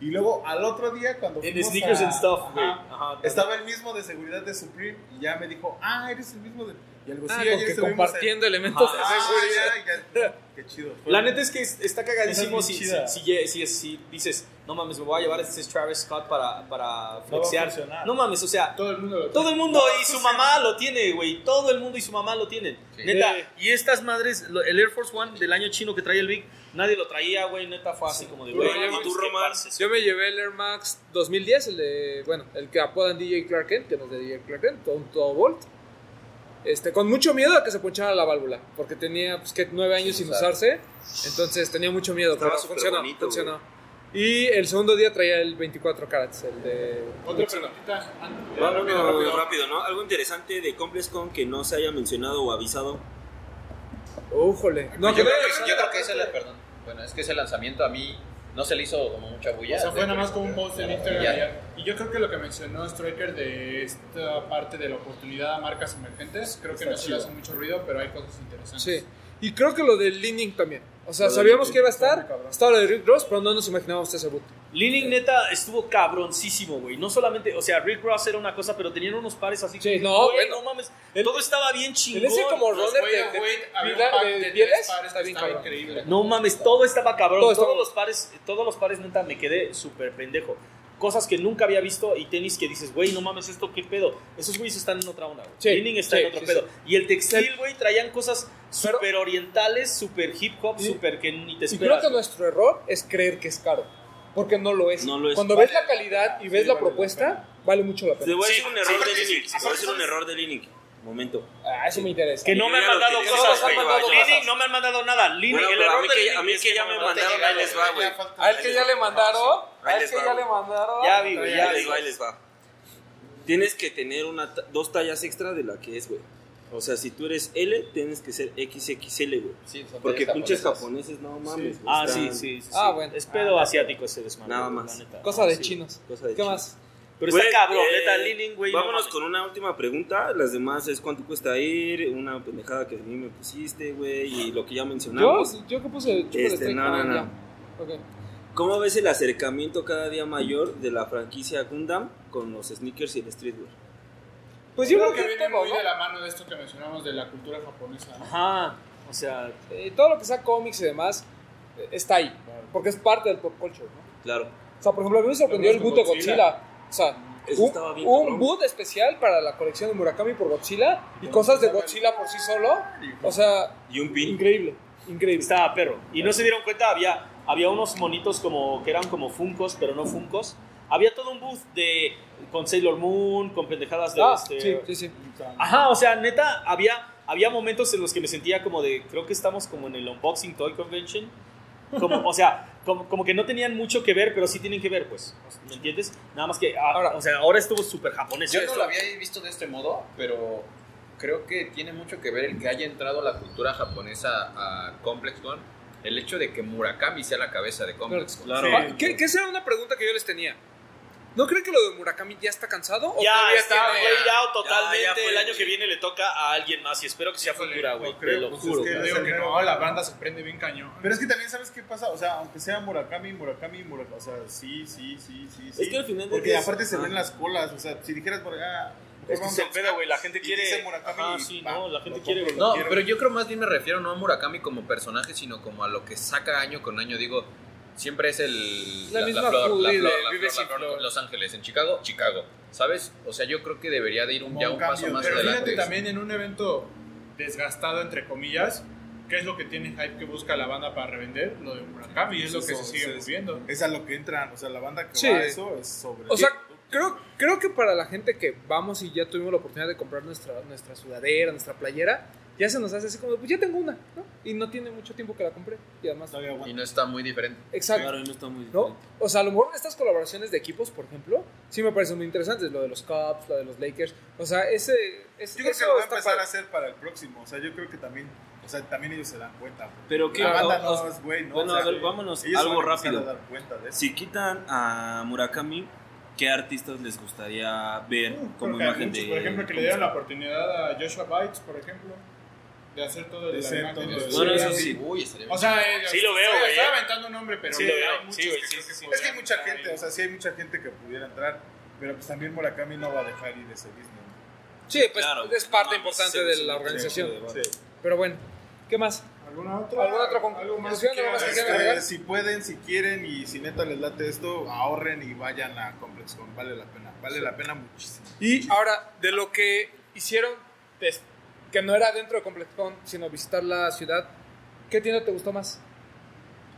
Y luego, al otro día, cuando En Sneakers a- and Stuff, güey. Ajá, Ajá. estaba el mismo de seguridad de Supreme y ya me dijo, ah, eres el mismo de... Y algo Ah, así, en- compartiendo elementos de Ah, seguridad. ya, ya. Qué chido. Fue La neta es que es- está cagadísimo si, es si, si, lle- si- si dices, no mames, me voy a llevar este Travis Scott para, para flexear. No mames, o sea, Todo el mundo lo todo el mundo No, y su mamá lo tiene, güey. Todo el mundo y su mamá lo tienen. Sí. Neta. Y estas madres, el Air Force One del año chino que traía el Big, nadie lo traía, güey. Neta fue así como de, güey. Pero, ¿y tú, ¿qué Román? Yo me llevé el Air Max 2010, el de, bueno, el que apodan DJ Clark Kent, que no es de DJ Clark Kent, todo un todo Volt. Este, con mucho miedo a que se ponchara la válvula, porque tenía pues, que nueve años sin Usar. usarse, entonces tenía mucho miedo, Estaba pero funcionó, bonito, funcionó. Y el segundo día traía el 24 carats, el de... Otra preguntita. Vámonos rápido, ¿no? Algo interesante de ComplexCon que no se haya mencionado o avisado. Újole. No, yo, creo que, yo creo que esa es la, perdón. Bueno, es que ese lanzamiento a mí no se le hizo como mucha bulla. O sea, fue nada más como un post en Instagram. Ya. y yo creo que lo que mencionó Striker de esta parte de la oportunidad a marcas emergentes, creo que Está no se le hace mucho ruido, pero hay cosas interesantes. Sí. Y creo que lo del Leaning también. O sea, Lo sabíamos que iba a estar. Estaba lo de Rick Ross, pero no nos imaginábamos ese boot. Leaning neta estuvo cabroncísimo, güey. No solamente, o sea, Rick Ross era una cosa, pero tenían unos pares así. Sí, que, no, güey, bueno. no mames. Todo estaba bien chingón. Ese como runner de, de, de de pieles, está bien cabrón. increíble. No mames, todo estaba cabrón. Todo todos los pares, todos los pares neta me quedé súper pendejo. Cosas que nunca había visto y tenis que dices, güey, no mames, esto qué pedo. Esos güeyes están en otra onda, güey. Sí, Leaning está sí, en otro sí, pedo. sí. Y el textil, güey, traían cosas Pero- súper orientales, súper hip hop, súper que ni te Y creo esperas. que nuestro error es creer que es caro. Porque no lo es. No lo es. Cuando ves la calidad y ves la propuesta, vale mucho la Te pena. voy a decir un error sí, de sí, Linic. sí, Te voy a sí, decir sí. un error de Linic. Momento. Ah, eso me interesa. Que no me han mandado cosas, güey. Leaning no me han mandado nada. Leaning, Bueno, el pero a error mí de que, a mí es que ya me mandaron, ahí les va, güey. A él que ya le mandaron. A él que ya le mandaron. Ya vi, güey, ya vi. les va, ahí les va. Tienes que tener una ta- dos tallas extra de la que es, güey. O sea, si tú eres L, tienes que ser XXL, güey. Sí, Porque pinches japoneses, no mames. Ah, están- sí, sí, sí. Ah, bueno. Es pedo asiático ese desmadre. Nada más. Cosa de chinos. Cosa de ¿Qué más? Pero Güey, está cabrón, eh, neta, Leaning, güey. no Vámonos con una última pregunta. Las demás es cuánto cuesta ir, una pendejada que a mí me pusiste, güey, y lo que ya Yo, mencionamos. yo que puse Este, no, no, ya. no. Ok. ¿Cómo ves el acercamiento cada día mayor de la franquicia Gundam con los sneakers y el streetwear? Pues yo creo que que viene todo, muy ¿no? de la mano de esto que mencionamos de la cultura japonesa. ¿no? Ajá. O sea, Eh, todo lo que sea cómics y demás eh, está ahí. Porque es parte del pop culture, ¿no? Claro. O sea, por ejemplo, a mí me sorprendió el con Godzilla. Godzilla. O sea, un, un boot especial para la colección de Murakami por Godzilla y cosas de Godzilla por sí solo. O sea, Y un pin. increíble. Increíble. estaba perro. Y no se dieron cuenta, había, había unos monitos como que eran como Funcos, pero no Funcos. Había todo un booth de con Sailor Moon, con pendejadas de Ah, este- sí, sí, sí. Ajá, o sea, neta, había, había momentos en los que me sentía como de, creo que estamos como en el Unboxing Toy Convention. Como, o sea, como, como que no tenían mucho que ver, pero sí tienen que ver, pues. ¿Me entiendes? Nada más que, ah, Ahora- o sea, ahora estuvo súper japonés. Yo no esto. lo había visto de este modo, pero creo que tiene mucho que ver el que haya entrado la cultura japonesa a Complex Con. El hecho de que Murakami sea la cabeza de Complex Con. Claro. Ah, ¿Qué, qué será una pregunta que yo les tenía? ¿No creen que lo de Murakami ya está cansado? ¿O Ya está tiene- played totalmente. Ya, ya fue, el año güey. que viene le toca a alguien más y espero que sea futura, güey. No Te creo, lo pues, juro. es que güey. digo que no, la banda se prende bien cañón. Pero es que también sabes qué pasa, o sea, aunque sea Murakami, Murakami, Murakami, o sea, sí, sí, sí, sí, sí. Es que al final Porque es- aparte se ah. ven las colas, o sea, si dijeras por acá, Es que es el pedo, güey. La gente quiere. dice Murakami Ajá, sí, va, no, la gente quiere. compro, güey. No, quiero. pero yo creo más bien me refiero no a Murakami como personaje, sino como a lo que saca año con año. Digo, siempre es el. La misma flor, Fully la de flor, la Vive flor, sin la flor, flor. Los Ángeles. En Chicago, Chicago. ¿Sabes? O sea, yo creo que debería de ir un, ya un un paso cambio, más Pero adelante. fíjate también en un evento desgastado, entre comillas, ¿qué es lo que tiene hype que busca la banda para revender? Lo de Murakami, y es lo que Eso, se sigue es- moviendo. Es a lo que entran, o sea, la banda que Sí. va a eso es sobre... O sea, creo, creo que para la gente que vamos y ya tuvimos la oportunidad de comprar nuestra, nuestra sudadera, nuestra playera, ya se nos hace así como, pues ya tengo una, ¿no? Y no tiene mucho tiempo que la compré. Y además, Todavía aguanta. Y no está muy diferente. exacto. Claro, no está muy ¿no? diferente. O sea, a lo mejor estas colaboraciones de equipos, por ejemplo, sí me parecen muy interesantes. Lo de los Cubs, lo de los Lakers. O sea, ese. ese Yo creo que lo va a empezar a hacer para el próximo, o sea, yo creo que también, o sea, también ellos se dan cuenta. Pero que La banda o- no o- es güey, ¿no? Bueno, O sea, a ver, vámonos. Algo van a empezar rápido. a dar cuenta de eso. Si quitan a Murakami, ¿qué artistas les gustaría ver como Porque hay imagen muchos, de. por ejemplo, que le dieron la oportunidad a Joshua Bytes, por ejemplo, de hacer todo De el de- el- Bueno, eso sí. Uy, O sea, eh, Sí lo veo, güey, Estoy eh. aventando un nombre, pero Sí lo veo, muchos sí, güey, sí, sí, que sí. Es que hay mucha gente, ahí. o sea, sí hay mucha gente que pudiera entrar, pero pues también Murakami no va a dejar ir ese business. Sí, pues Claro. es parte No, importante sí, de la organización. sí, Sí. Pero bueno, ¿qué más? ¿Alguna otra? ¿Alguna otra ¿Algo más conclusión? que. Este, si pueden, si quieren y si neta les late esto, ahorren y vayan a ComplexCon, vale la pena, vale la pena muchísimo. Y ahora, de lo que hicieron, des- que no era dentro de ComplexCon, sino visitar la ciudad, ¿qué tienda te gustó más?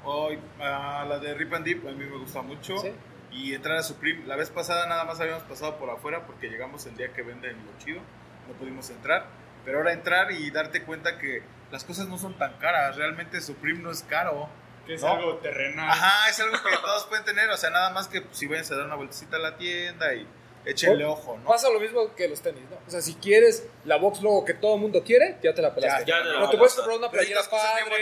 Hoy, ah, la de Rip and Deep, a mí me gusta mucho. Sí. Y entrar a Supreme, la vez pasada nada más habíamos pasado por afuera porque llegamos el día que venden lo chido, no pudimos entrar. Pero ahora entrar y darte cuenta que las cosas no son tan caras, realmente Supreme no es caro. Que es ¿no? algo terrenal. Ajá, es algo que todos pueden tener, o sea, nada más que si vayan a dar una vueltecita a la tienda y échenle ojo, ¿no? Pasa lo mismo que los tenis, ¿no? O sea, si quieres la box logo que todo el mundo quiere, ya te la pelaste. Ya, ya te la Pero te puedes comprar una playera padre, gorra,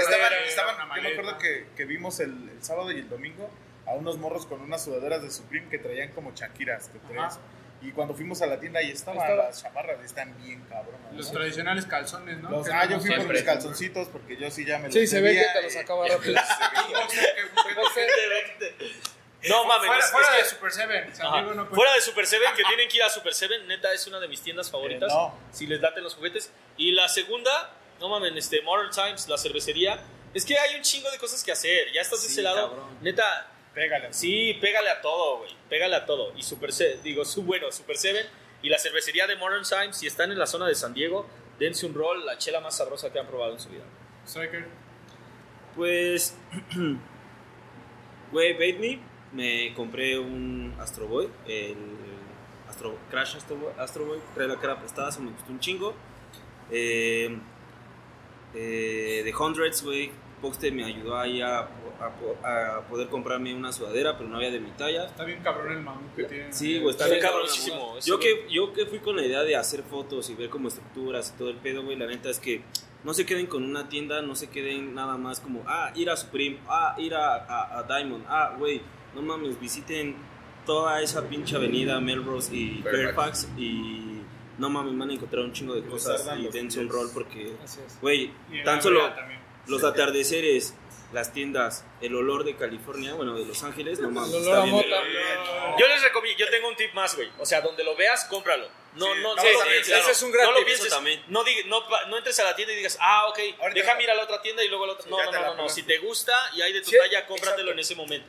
Estaban, de- estaban- yo me acuerdo que, que vimos el, el sábado y el domingo a unos morros con unas sudaderas de Supreme que traían como chaquiras que traes. Y cuando fuimos a la tienda ahí estaban Estaba- las chamarras, están bien cabronas. Los ¿no? tradicionales calzones, ¿no? Los- ah, no yo fui siempre. mis calzoncitos porque yo sí ya me los Sí, se ve que te los eh, acaba rápido. No mames, Fuera, es- fuera es de que- Super Seven. San Ajá. Diego no Fuera de Super Seven, que tienen que ir a Super Seven, neta es una de mis tiendas favoritas. Eh, no. Si les laten los juguetes. Y la segunda, no mames, este, Modern Times, la cervecería. Es que hay un chingo de cosas que hacer. Ya estás de ese lado. cabrón. Neta, Pégale. sí, pégale a todo, güey. Pégale a todo. Y Super Seven, digo, su, bueno, Super Seven y la cervecería de Modern Times, si están en la zona de San Diego, dense un rol, la chela más sabrosa que han probado en su vida. Striker. Pues, güey, Bait Me, compré un Astro Boy, el Astro, Crash Astro Boy, Astro Boy, trae la cara prestada, se me gustó un chingo. Eh, eh, de Hundreds, güey, Boxster me ayudó ahí a, a- a poder comprarme una sudadera, pero no había de mi talla. Está bien cabrón el mamut que tiene. Sí, güey, está bien ese Yo que, yo que fui con la idea de hacer fotos y ver como estructuras y todo el pedo, güey, la neta es que no se queden con una tienda, no se queden nada más como, ah, ir a Supreme, ah, ir a, a- a Diamond, ah, güey, no mames, visiten toda esa pinche avenida Melrose y Fairfax. Fairfax y no mames, van a encontrar un chingo de cosas y dense un rol porque, güey, tan solo los atardeceres, las tiendas, el olor de California, bueno, de Los Ángeles, no mames, está bien. Yo les recomiendo, yo tengo un tip más, güey. O sea, donde lo veas, cómpralo. No, Sí, no, no, sí, ese es un gran no lo pienses. también. No, diga- no, entres a la tienda y digas, ah, ok, Ahorita déjame la- ir a la otra tienda y luego a la otra. No, no, no, no. Si te gusta y hay de tu Sí, talla, cómpratelo exacto. en ese momento.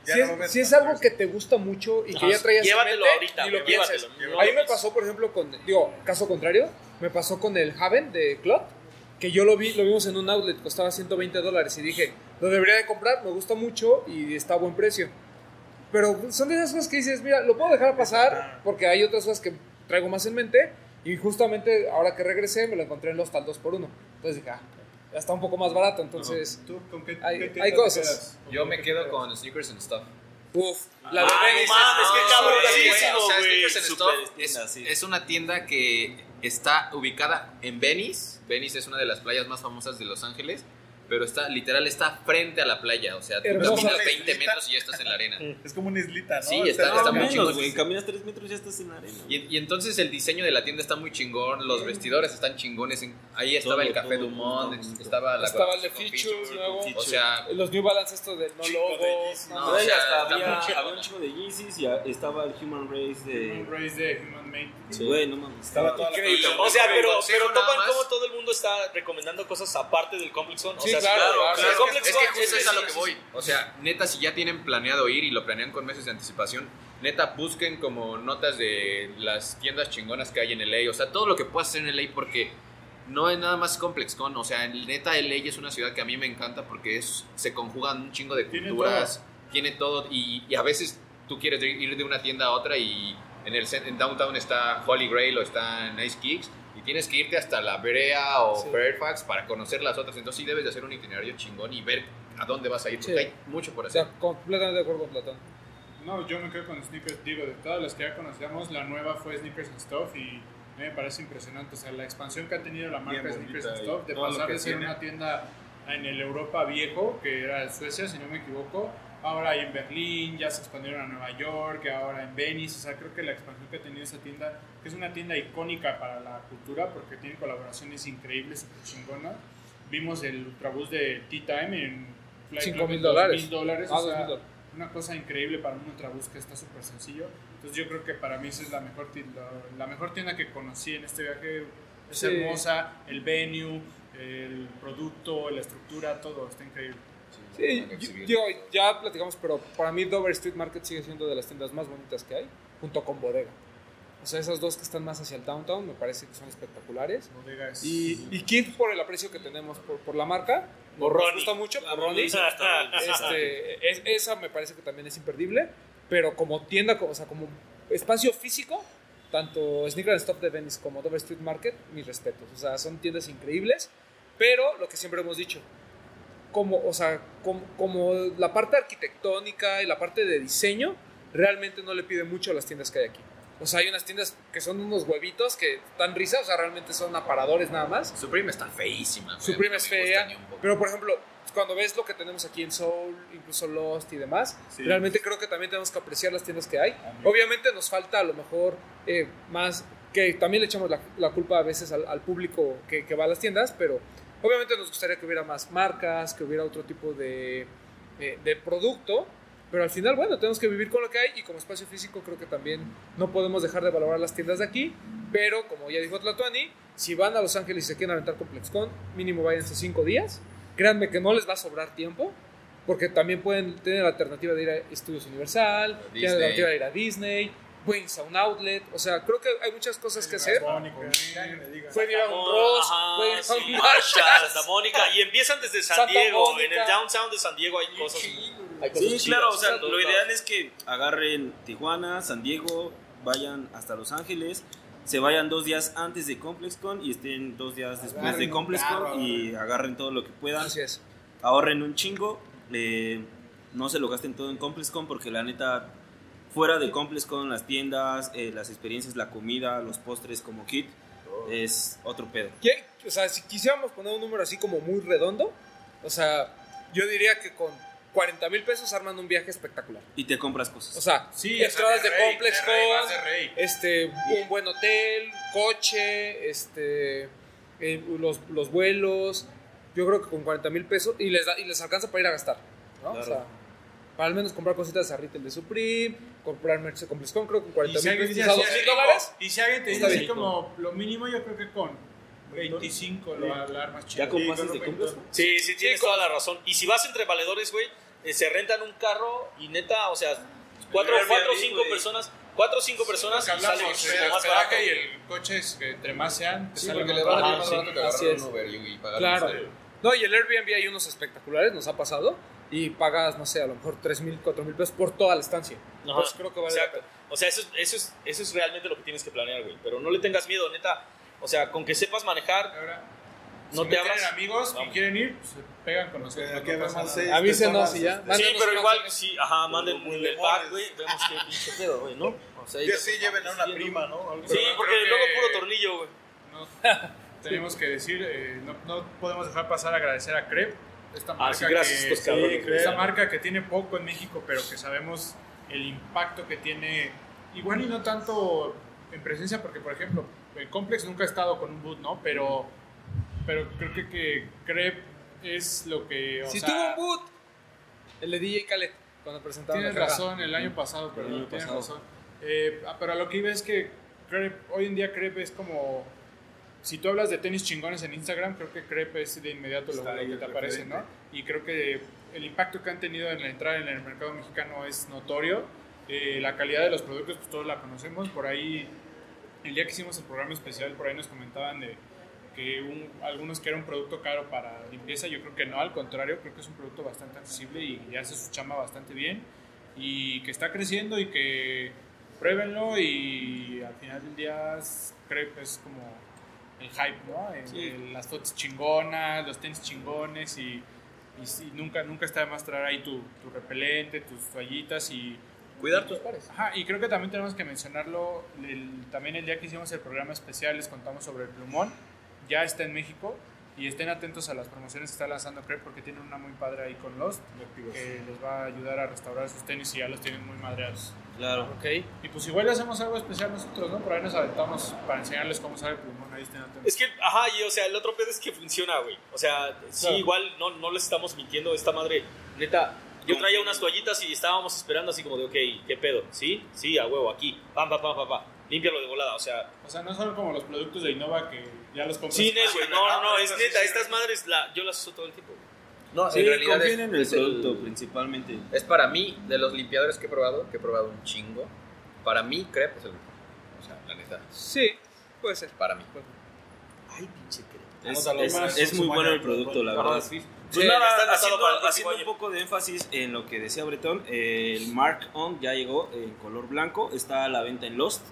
Si es, si algo que te gusta mucho y que ya traías en Llévatelo mente, ahorita, ni lo güey, pienses. llévatelo. A mí me pasó, por ejemplo, con, digo, caso contrario, me pasó con el Haven de Club, que yo lo vi, lo vimos en un outlet, costaba 120 dólares y dije, lo debería de comprar, me gusta mucho y está a buen precio. Pero son de esas cosas que dices, mira, lo puedo dejar pasar porque hay otras cosas que traigo más en mente y justamente ahora que regresé me lo encontré en los tal 2 por 1 Entonces dije, ah, ya está un poco más barato, entonces... ¿Tú con qué, Hay- qué hay cosas. quedas? Yo me quedo con Sneakers and Stuff. Uf, la Ah, de no mames, qué es- cabroncísimo, O sea. Sneakers and Stuff tienda, es, sí. es una tienda que está ubicada en Venice. Venice es una de las playas más famosas de Los Ángeles. Pero está, literal, está frente a la playa. O sea, tú Hermosa. caminas 20 metros y ya estás en la arena. Es como una islita, ¿no? Sí, está- No, está muy menos, chingón. güey. Caminas tres metros y ya estás en la arena. Y, y entonces el diseño de la tienda está muy chingón, los vestidores están chingones. en- ahí estaba Todo, el Café todo, Dumont, todo, estaba la Estaba el de Features. O sea, Los New Balance estos de no Chingo logo. de Yeezy. no, o sea, había, había un chingo de Yeezys y a- estaba el Human Race de... Un race de Human Made. Güey, no mames. Estaba Increíble. O sea, pero, pero más. cómo todo el mundo está recomendando cosas aparte del Complex Zone. O sea, claro, claro, claro. o sea, el es Complex que, es Zone que justo es a lo que sí, voy. O sea, neta, si ya tienen planeado ir y lo planean con meses de anticipación, neta, busquen como notas de las tiendas chingonas que hay en LA. O sea, todo lo que puedas hacer en LA porque no es nada más ComplexCon. O sea, neta, LA es una ciudad que a mí me encanta porque es, se conjugan un chingo de Tiene culturas, tiene todo. Y, y a veces tú quieres ir de una tienda a otra y en el en downtown está Holy Grail o está Nice Kicks. Tienes que irte hasta la Brea o Sí. Fairfax para conocer las otras. Entonces sí debes de hacer un itinerario chingón y ver a dónde vas a ir. Porque Sí. hay mucho por O hacer. sea, completamente de acuerdo con Platón. No, yo me quedo con Sneakers. Digo, de todas las que ya conocíamos, la nueva fue Sneakers and Stuff y me parece impresionante. O sea, la expansión que ha tenido la marca Bien Sneakers and Stuff, de pasar de ser tiene. una tienda en el Europa viejo, que era Suecia, si no me equivoco, ahora hay en Berlín, ya se expandieron a Nueva York, ahora en Venice. O sea, creo que la expansión que ha tenido esa tienda, que es una tienda icónica para la cultura porque tiene colaboraciones increíbles, súper chingonas. Vimos el Ultrabús de Tea Time en Flight mil dólares. 2,000 dólares. Ah, o sea, una cosa increíble para un ultrabús que está súper sencillo. Entonces yo creo que para mí esa es la mejor, ti- la, la mejor tienda que conocí en este viaje. Es Sí. hermosa, el venue, el producto, la estructura, todo está increíble. Sí, yo- digo, ya platicamos, pero para mí Dover Street Market sigue siendo de las tiendas más bonitas que hay, junto con Bodega. O sea, esas dos que están más hacia el downtown me parece que son espectaculares. Bodega es- Y, y Kid por el aprecio que tenemos por, por la marca. Nos Ronnie. gusta mucho, por Ronnie. Este, es- esa me parece que también es imperdible. Pero como tienda, o sea, como espacio físico, tanto Sneaker and Stop de Venice como Dover Street Market, mis respetos. O sea, son tiendas increíbles. Pero lo que siempre hemos dicho, como, o sea, como, como la parte arquitectónica y la parte de diseño, realmente no le pide mucho a las tiendas que hay aquí. O sea, hay unas tiendas que son unos huevitos que dan risa, o sea, realmente son aparadores nada más. Supreme está feísima. Supreme es fea, pero por ejemplo, cuando ves lo que tenemos aquí en Soul, incluso Lost y demás, Sí. realmente creo que también tenemos que apreciar las tiendas que hay. Obviamente nos falta a lo mejor eh, más, que también le echamos la, la culpa a veces al, al público que, que va a las tiendas, pero obviamente nos gustaría que hubiera más marcas, que hubiera otro tipo de, eh, de producto. Pero al final, bueno, tenemos que vivir con lo que hay y como espacio físico creo que también no podemos dejar de valorar las tiendas de aquí. Pero como ya dijo Tlatuani, si van a Los Ángeles y se quieren aventar ComplexCon, mínimo váyanse cinco días. Créanme que no les va a sobrar tiempo, porque también pueden tener la alternativa de ir a Estudios Universal, tienen la alternativa de ir a Disney, pueden irse a un outlet. O sea, creo que hay muchas cosas que hacer. Pueden ir a un Ross, pueden ir a un Marshalls. Santa Mónica. Y empiezan desde San Santa Diego. En el downtown de San Diego hay cosas. Hay cosas Sí, claro, o sea, lo lados. ideal es que agarren Tijuana, San Diego, vayan hasta Los Ángeles, se vayan dos días antes de ComplexCon y estén dos días después Agarren de ComplexCon carro, y agarren todo lo que puedan, Así es. ahorren un chingo, eh, no se lo gasten todo en ComplexCon porque la neta, fuera de ComplexCon, las tiendas, eh, las experiencias, la comida, los postres como kit, es otro pedo. ¿Qué- O sea, si quisiéramos poner un número así como muy redondo, o sea, yo diría que con 40 mil pesos arman un viaje espectacular. Y te compras cosas. O sea, Sí, entradas o sea, de rey, Complex de rey, Con, de rey. este, un buen hotel, coche, este, eh, los, los vuelos. Yo creo que con 40 mil pesos y les, da- y les alcanza para ir a gastar. ¿no? O Claro. sea, para al menos comprar cositas a retail de Supreme, comprar merch de Complex Con, creo que con 40 Y si mil pesos dice a así, 2 dólares. Y si alguien te dice así como lo mínimo, yo creo que con 25 lo va a hablar más chido. ¿Ya Sí, de? Sí, sí, tienes Sí, toda la razón. Y si vas entre valedores, güey, eh, se rentan un carro y neta, o sea, cuatro, o cinco personas, cuatro o cinco personas sale hablamos, mucho el más barato. y el coche es que entre más sean, te Sí, sale porque le va a más sí, barato que agarrar un Uber y, pagar Claro. No, y el Airbnb hay unos espectaculares, nos ha pasado. Y pagas, no sé, a lo mejor 3 mil, 4 mil pesos por toda la estancia. Ajá. Pues creo que vale la pena. O sea, eso, es- eso, es, eso es realmente lo que tienes que planear, güey. Pero no le tengas miedo, neta. O sea, con que sepas manejar, Ahora, no si te no abras. amigos y quieren ir, pues, se pegan con nosotros. No pasa vemos nada. seis Avísenos y ya. este, Sí, pero igual, sí, ajá, manden lemones. pack, güey. Vemos qué pinche pedo, güey, ¿no? O sea, Que sí lleven a una prima, ¿no? Algo Sí, porque luego puro tornillo, güey. No, tenemos que decir, eh, no, no podemos dejar pasar a agradecer a Crep, esta marca, Ah, sí, gracias, que, sí, esta marca que tiene poco en México, pero que sabemos el impacto que tiene, igual y no tanto en presencia, porque por ejemplo, el Complex nunca ha estado con un boot, ¿no? Pero, pero creo que, que Crep es lo que... O Si sea, tuvo un boot, el de DJ Khaled, cuando presentaban Tienes razón, el año pasado, pero El año tienes pasado. razón. Eh, ah, pero a lo que iba es que Crepe- hoy en día Crepe es como. Si tú hablas de tenis chingones en Instagram, creo que Crepe es de inmediato lo, lo que te aparece, ¿no? Y creo que el impacto que han tenido en la entrada en el mercado mexicano es notorio. Eh, la calidad de los productos, pues todos la conocemos. Por ahí, el día que hicimos el programa especial, por ahí nos comentaban de que un- algunos que era un producto caro para limpieza, yo creo que no, al contrario, creo que es un producto bastante accesible y hace su chamba bastante bien y que está creciendo y que pruébenlo y al final del día que es como el hype, ¿no? El- Sí. el- las fotos chingonas, los tenis chingones y, y sí, nunca, nunca está de más traer ahí tu, tu repelente, tus toallitas y Cuidar tus pares. Ajá, y creo que también tenemos que mencionarlo, el- también el día que hicimos el programa especial les contamos sobre el plumón, ya está en México y estén atentos a las promociones que está lanzando Crep porque tienen una muy padre ahí con Lost que les va a ayudar a restaurar sus tenis y ya los tienen muy madreados. Claro. Ok. Y pues igual le hacemos algo especial nosotros, ¿no? Por ahí nos aventamos para enseñarles cómo sale el plumón, ahí estén atentos. Es que, ajá, y o sea, el otro pedo es que funciona, güey. O sea, sí, Claro. igual no, no les estamos mintiendo. Esta madre, neta, yo traía unas toallitas y estábamos esperando así como de, ok, ¿qué pedo? ¿Sí? Sí, a huevo, aquí. Pam, pam, pam, pam, pam. Límpialo de volada, o sea. O sea, no son como los productos de Innova que ya los compras. Sí, güey. No, no, no, es neta, estas madres la, yo las uso todo el tiempo. güey. No, Sí, en realidad es, en el es producto principalmente. Es para mí, de los limpiadores que he probado, que he probado un chingo, para mí Crepe es el mejor. O sea, la neta, Sí, puede ser. para mí. Ay, pinche crema. Es, es- es muy bueno el producto, la verdad. sí. Pues Sí, nada, haciendo, haciendo un poco de énfasis en lo que decía Bretón, eh, el Mark On ya llegó en color blanco, está a la venta en Lost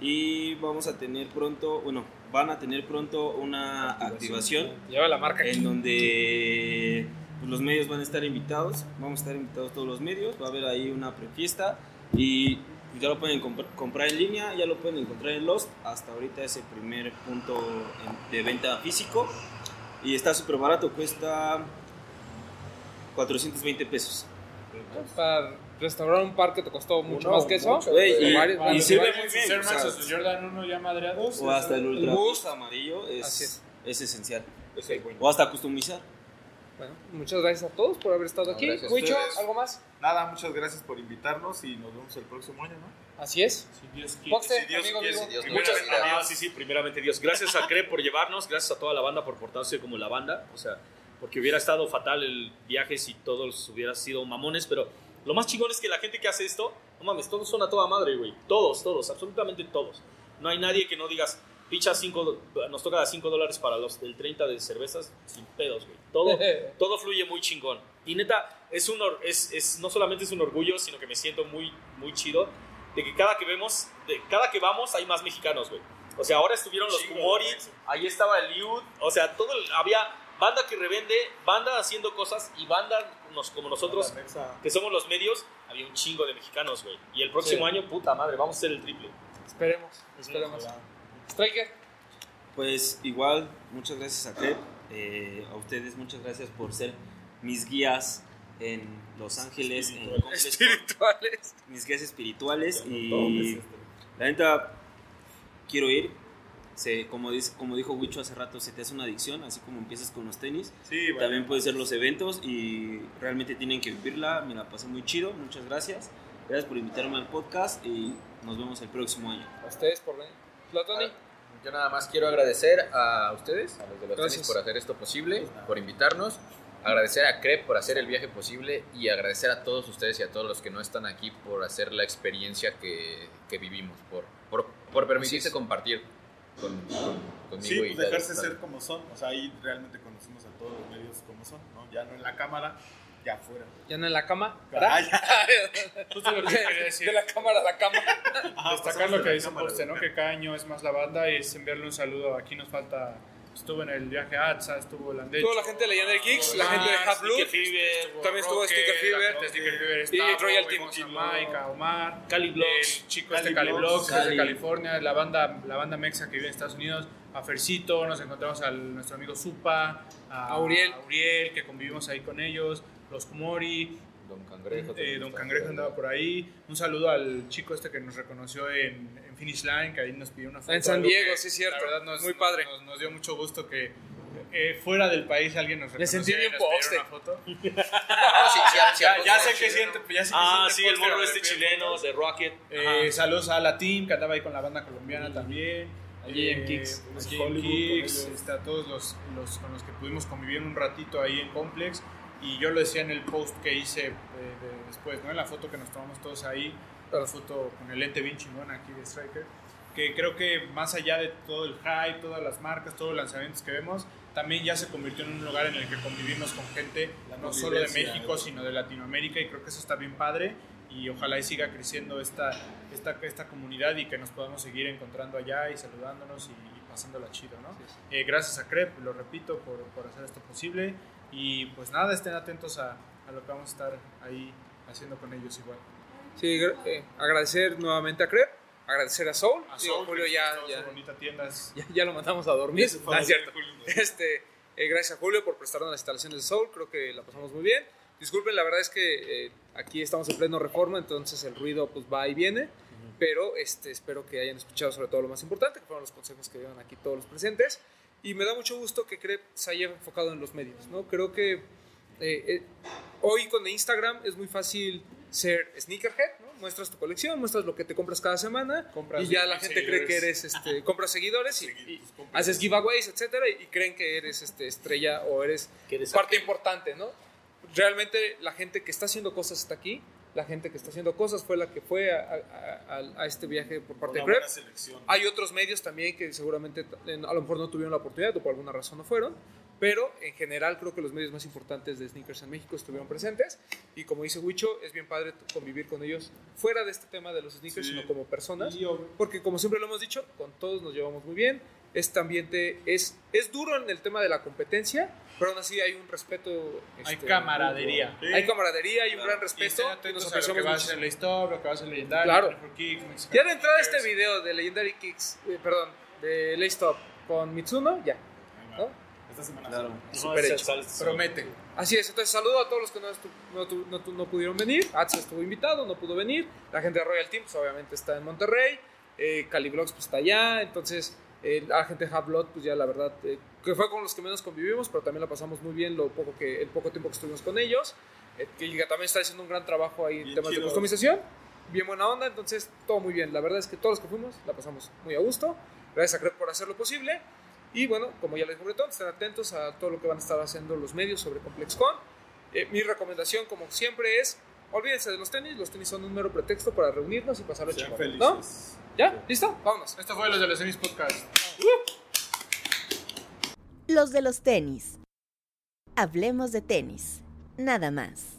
y vamos a tener pronto, bueno, van a tener pronto una activación Lleva la marca aquí. en donde pues, los medios van a estar invitados, vamos a estar invitados todos los medios, va a haber ahí una prefiesta y ya lo pueden compr- comprar en línea, ya lo pueden encontrar en Lost. Hasta ahorita es el primer punto de venta físico. Y está súper barato, cuesta 420 pesos. Restaurar un par que te costó mucho Uno, más que eso. mucho, o y- varios- y varios- sirve muy bien, o sea, Max, sus Jordan 1 ya madreados. O hasta el Ultra Boost. Amarillo es, es. es esencial. Es el bueno. O hasta customizar. Bueno, muchas gracias a todos por haber estado No, aquí. ustedes. ¿algo más? Nada, muchas gracias por invitarnos y nos vemos el próximo año, ¿no? Así es. Si Dios quiere. Boxe, si Dios amigo, quiere, amigo. si Dios no Muchas gracias, sí, sí, primeramente Dios. Gracias a Crep por llevarnos, gracias a toda la banda por portarse como la banda, o sea, porque hubiera estado fatal el viaje si todos hubieran sido mamones, pero lo más chingón es que la gente que hace esto, no mames, todos son a toda madre, güey. Todos, todos, absolutamente todos. No hay nadie que no digas, picha cinco, nos toca 5 dólares para los del 30 de cervezas, sin pedos, güey. Todo, todo fluye muy chingón. Y neta, es un, or- es, es, no solamente es un orgullo, sino que me siento muy, muy chido de que cada que vemos, de cada que vamos hay más mexicanos, güey. O sea, ahora estuvieron los Kumori, ahí estaba el Liud, o sea, todo el- había banda que revende, banda haciendo cosas y banda nos- como nosotros, que somos los medios, había un chingo de mexicanos, güey. Y el próximo Sí. año, puta madre, vamos a hacer el triple. Esperemos, esperemos. Striker, Pues igual, muchas gracias a Crep, eh, a ustedes muchas gracias por ser mis guías en Los Ángeles, en espirituales. mis guías espirituales y la neta quiero ir. Se, como, dice, como dijo Wicho hace rato, se te hace una adicción, así como empiezas con los tenis. Sí, bueno. También puede ser los eventos y realmente tienen que vivirla. Me la pasé muy chido, muchas gracias. Gracias por invitarme al podcast y nos vemos el próximo año. A ustedes por venir. Platoni, Yo nada más quiero agradecer a ustedes, a los de los Gracias. tenis, por hacer esto posible, por invitarnos. Agradecer a Crep por hacer el viaje posible y agradecer a todos ustedes y a todos los que no están aquí por hacer la experiencia que, que vivimos, por, por, por permitirse compartir con, con- conmigo Sí, y pues dejarse tal. ser como son. O sea, ahí realmente conocimos a todos los medios como son, ¿no? Ya no en la cámara, ya afuera. ya no en la cama. Ah, ya. De la cámara a la cama. Ajá, Destacar lo que dice Poste, ¿no? Que cada año es más la banda y es enviarle un saludo. Aquí nos falta. Estuvo en el viaje a Atza, estuvo Landecho. Toda la gente de Leander Geeks, la gente de Fever, También estuvo Sticker Fever. de Y vimos a Mike, Omar, Cali Blogs. el chico este Cali Cali es de Cali. California, la banda, la banda mexa que vive en Estados Unidos, a Fercito, nos encontramos a nuestro amigo Supa, a, A Uriel. a Uriel, que convivimos ahí con ellos, los Kumori, Don Cangrejo. eh, también Don Cangrejo andaba por ahí. Un saludo al chico este que nos reconoció en Finish Line, que ahí nos pidió una foto. En San Diego, que, sí, cierto. La verdad nos, Muy padre. Nos, nos dio mucho gusto que eh, fuera del país alguien nos reconoció sentí y bien poste. una foto. Ah, sí, Ya, ya sí, sé que siente, ya sé que Ah, sí, el morro este chileno fotos. de Rocket. Eh, saludos a la team que andaba ahí con la banda colombiana también. A JM Kicks. pues, Kicks, a todos los, los con los que pudimos convivir un ratito ahí en Complex. Y yo lo decía en el post que hice eh, de- después, ¿no? En la foto que nos tomamos todos ahí, la foto con el lente bien chingón aquí de Striker. Que creo que más allá de todo el hype, todas las marcas, todos los lanzamientos que vemos, también ya se convirtió en un lugar en el que convivimos con gente La no solo de México, ¿no? sino de Latinoamérica. Y creo que eso está bien padre. Y ojalá y siga creciendo esta, esta, esta comunidad y que nos podamos seguir encontrando allá y saludándonos y, y pasándola chido, ¿no? Eh, gracias a Crep, lo repito, por, por hacer esto posible. Y pues nada, estén atentos a, a lo que vamos a estar ahí haciendo con ellos igual. Sí, eh, agradecer nuevamente a Crep, agradecer a Soul. A Digo, Soul, Julio ya, ya, bonita tienda. ya, ya lo mandamos a dormir. No, es cierto. Este, eh, gracias a Julio por prestarnos las instalaciones de Soul, creo que la pasamos muy bien. Disculpen, la verdad es que eh, aquí estamos en pleno reforma, entonces el ruido pues va y viene, pero este, espero que hayan escuchado sobre todo lo más importante, que fueron los consejos que dieron aquí todos los presentes. Y me da mucho gusto que Crep se haya enfocado en los medios, ¿no? Creo que eh, eh, hoy con Instagram es muy fácil ser sneakerhead, ¿no? Muestras tu colección, muestras lo que te compras cada semana Compras y ya la gente cree que seguidores. eres, este, compras seguidores y, y haces giveaways, etcétera, y creen que eres este, estrella o eres eres parte importante, ¿no? Realmente la gente que está haciendo cosas está aquí, la gente que está haciendo cosas fue la que fue a, a- a- a este viaje por parte de selección. Hay otros medios también que seguramente eh, a lo mejor no tuvieron la oportunidad o por alguna razón no fueron, Pero en general creo que los medios más importantes de sneakers en México estuvieron presentes. Y como dice Huicho, es bien padre convivir con ellos fuera de este tema de los sneakers, sino como personas. Porque como siempre lo hemos dicho, con todos nos llevamos muy bien. Este ambiente es, es duro en el tema de la competencia, pero aún así hay un respeto. Hay este, camaradería. mutuo. Hay camaradería, hay un gran Y respeto. y nos a lo que va a ser la historia, lo que va a ser legendario. Claro. Triple Kick, Mexican Ya de entrada este Kickers. video de Legendary Kicks, eh, perdón, de Lace Top con Mitsuno, ya. ¿no? Esta semana. Claro. Super hecho. Promete. Así es, entonces saludo a todos los que no, estu- no, tu- no tu- no pudieron venir. Atsu estuvo invitado, no pudo venir. La gente de Royal Team, pues obviamente está en Monterrey. Eh, Caliblox, pues está allá. Entonces, eh, la gente de Half-Blood, pues ya la verdad, eh, que fue con los que menos convivimos, pero también la pasamos muy bien lo poco que, el poco tiempo que estuvimos con ellos. Eh, que también está haciendo un gran trabajo ahí en Bien temas de chidos. customización. Bien buena onda, entonces todo muy bien. La verdad es que todos los que fuimos la pasamos muy a gusto. Gracias a Cred por hacer lo posible. Y bueno, como ya les Bretón, estén atentos a todo lo que van a estar haciendo los medios sobre ComplexCon. Eh, mi recomendación, como siempre, es olvídense de los tenis. Los tenis son un mero pretexto para reunirnos y pasarlo Sean chingón. felices. ¿No? ¿Ya? ¿Listo? Vámonos. Esto fue los de los Semis Podcast. Los de los tenis. Hablemos de tenis. Nada más.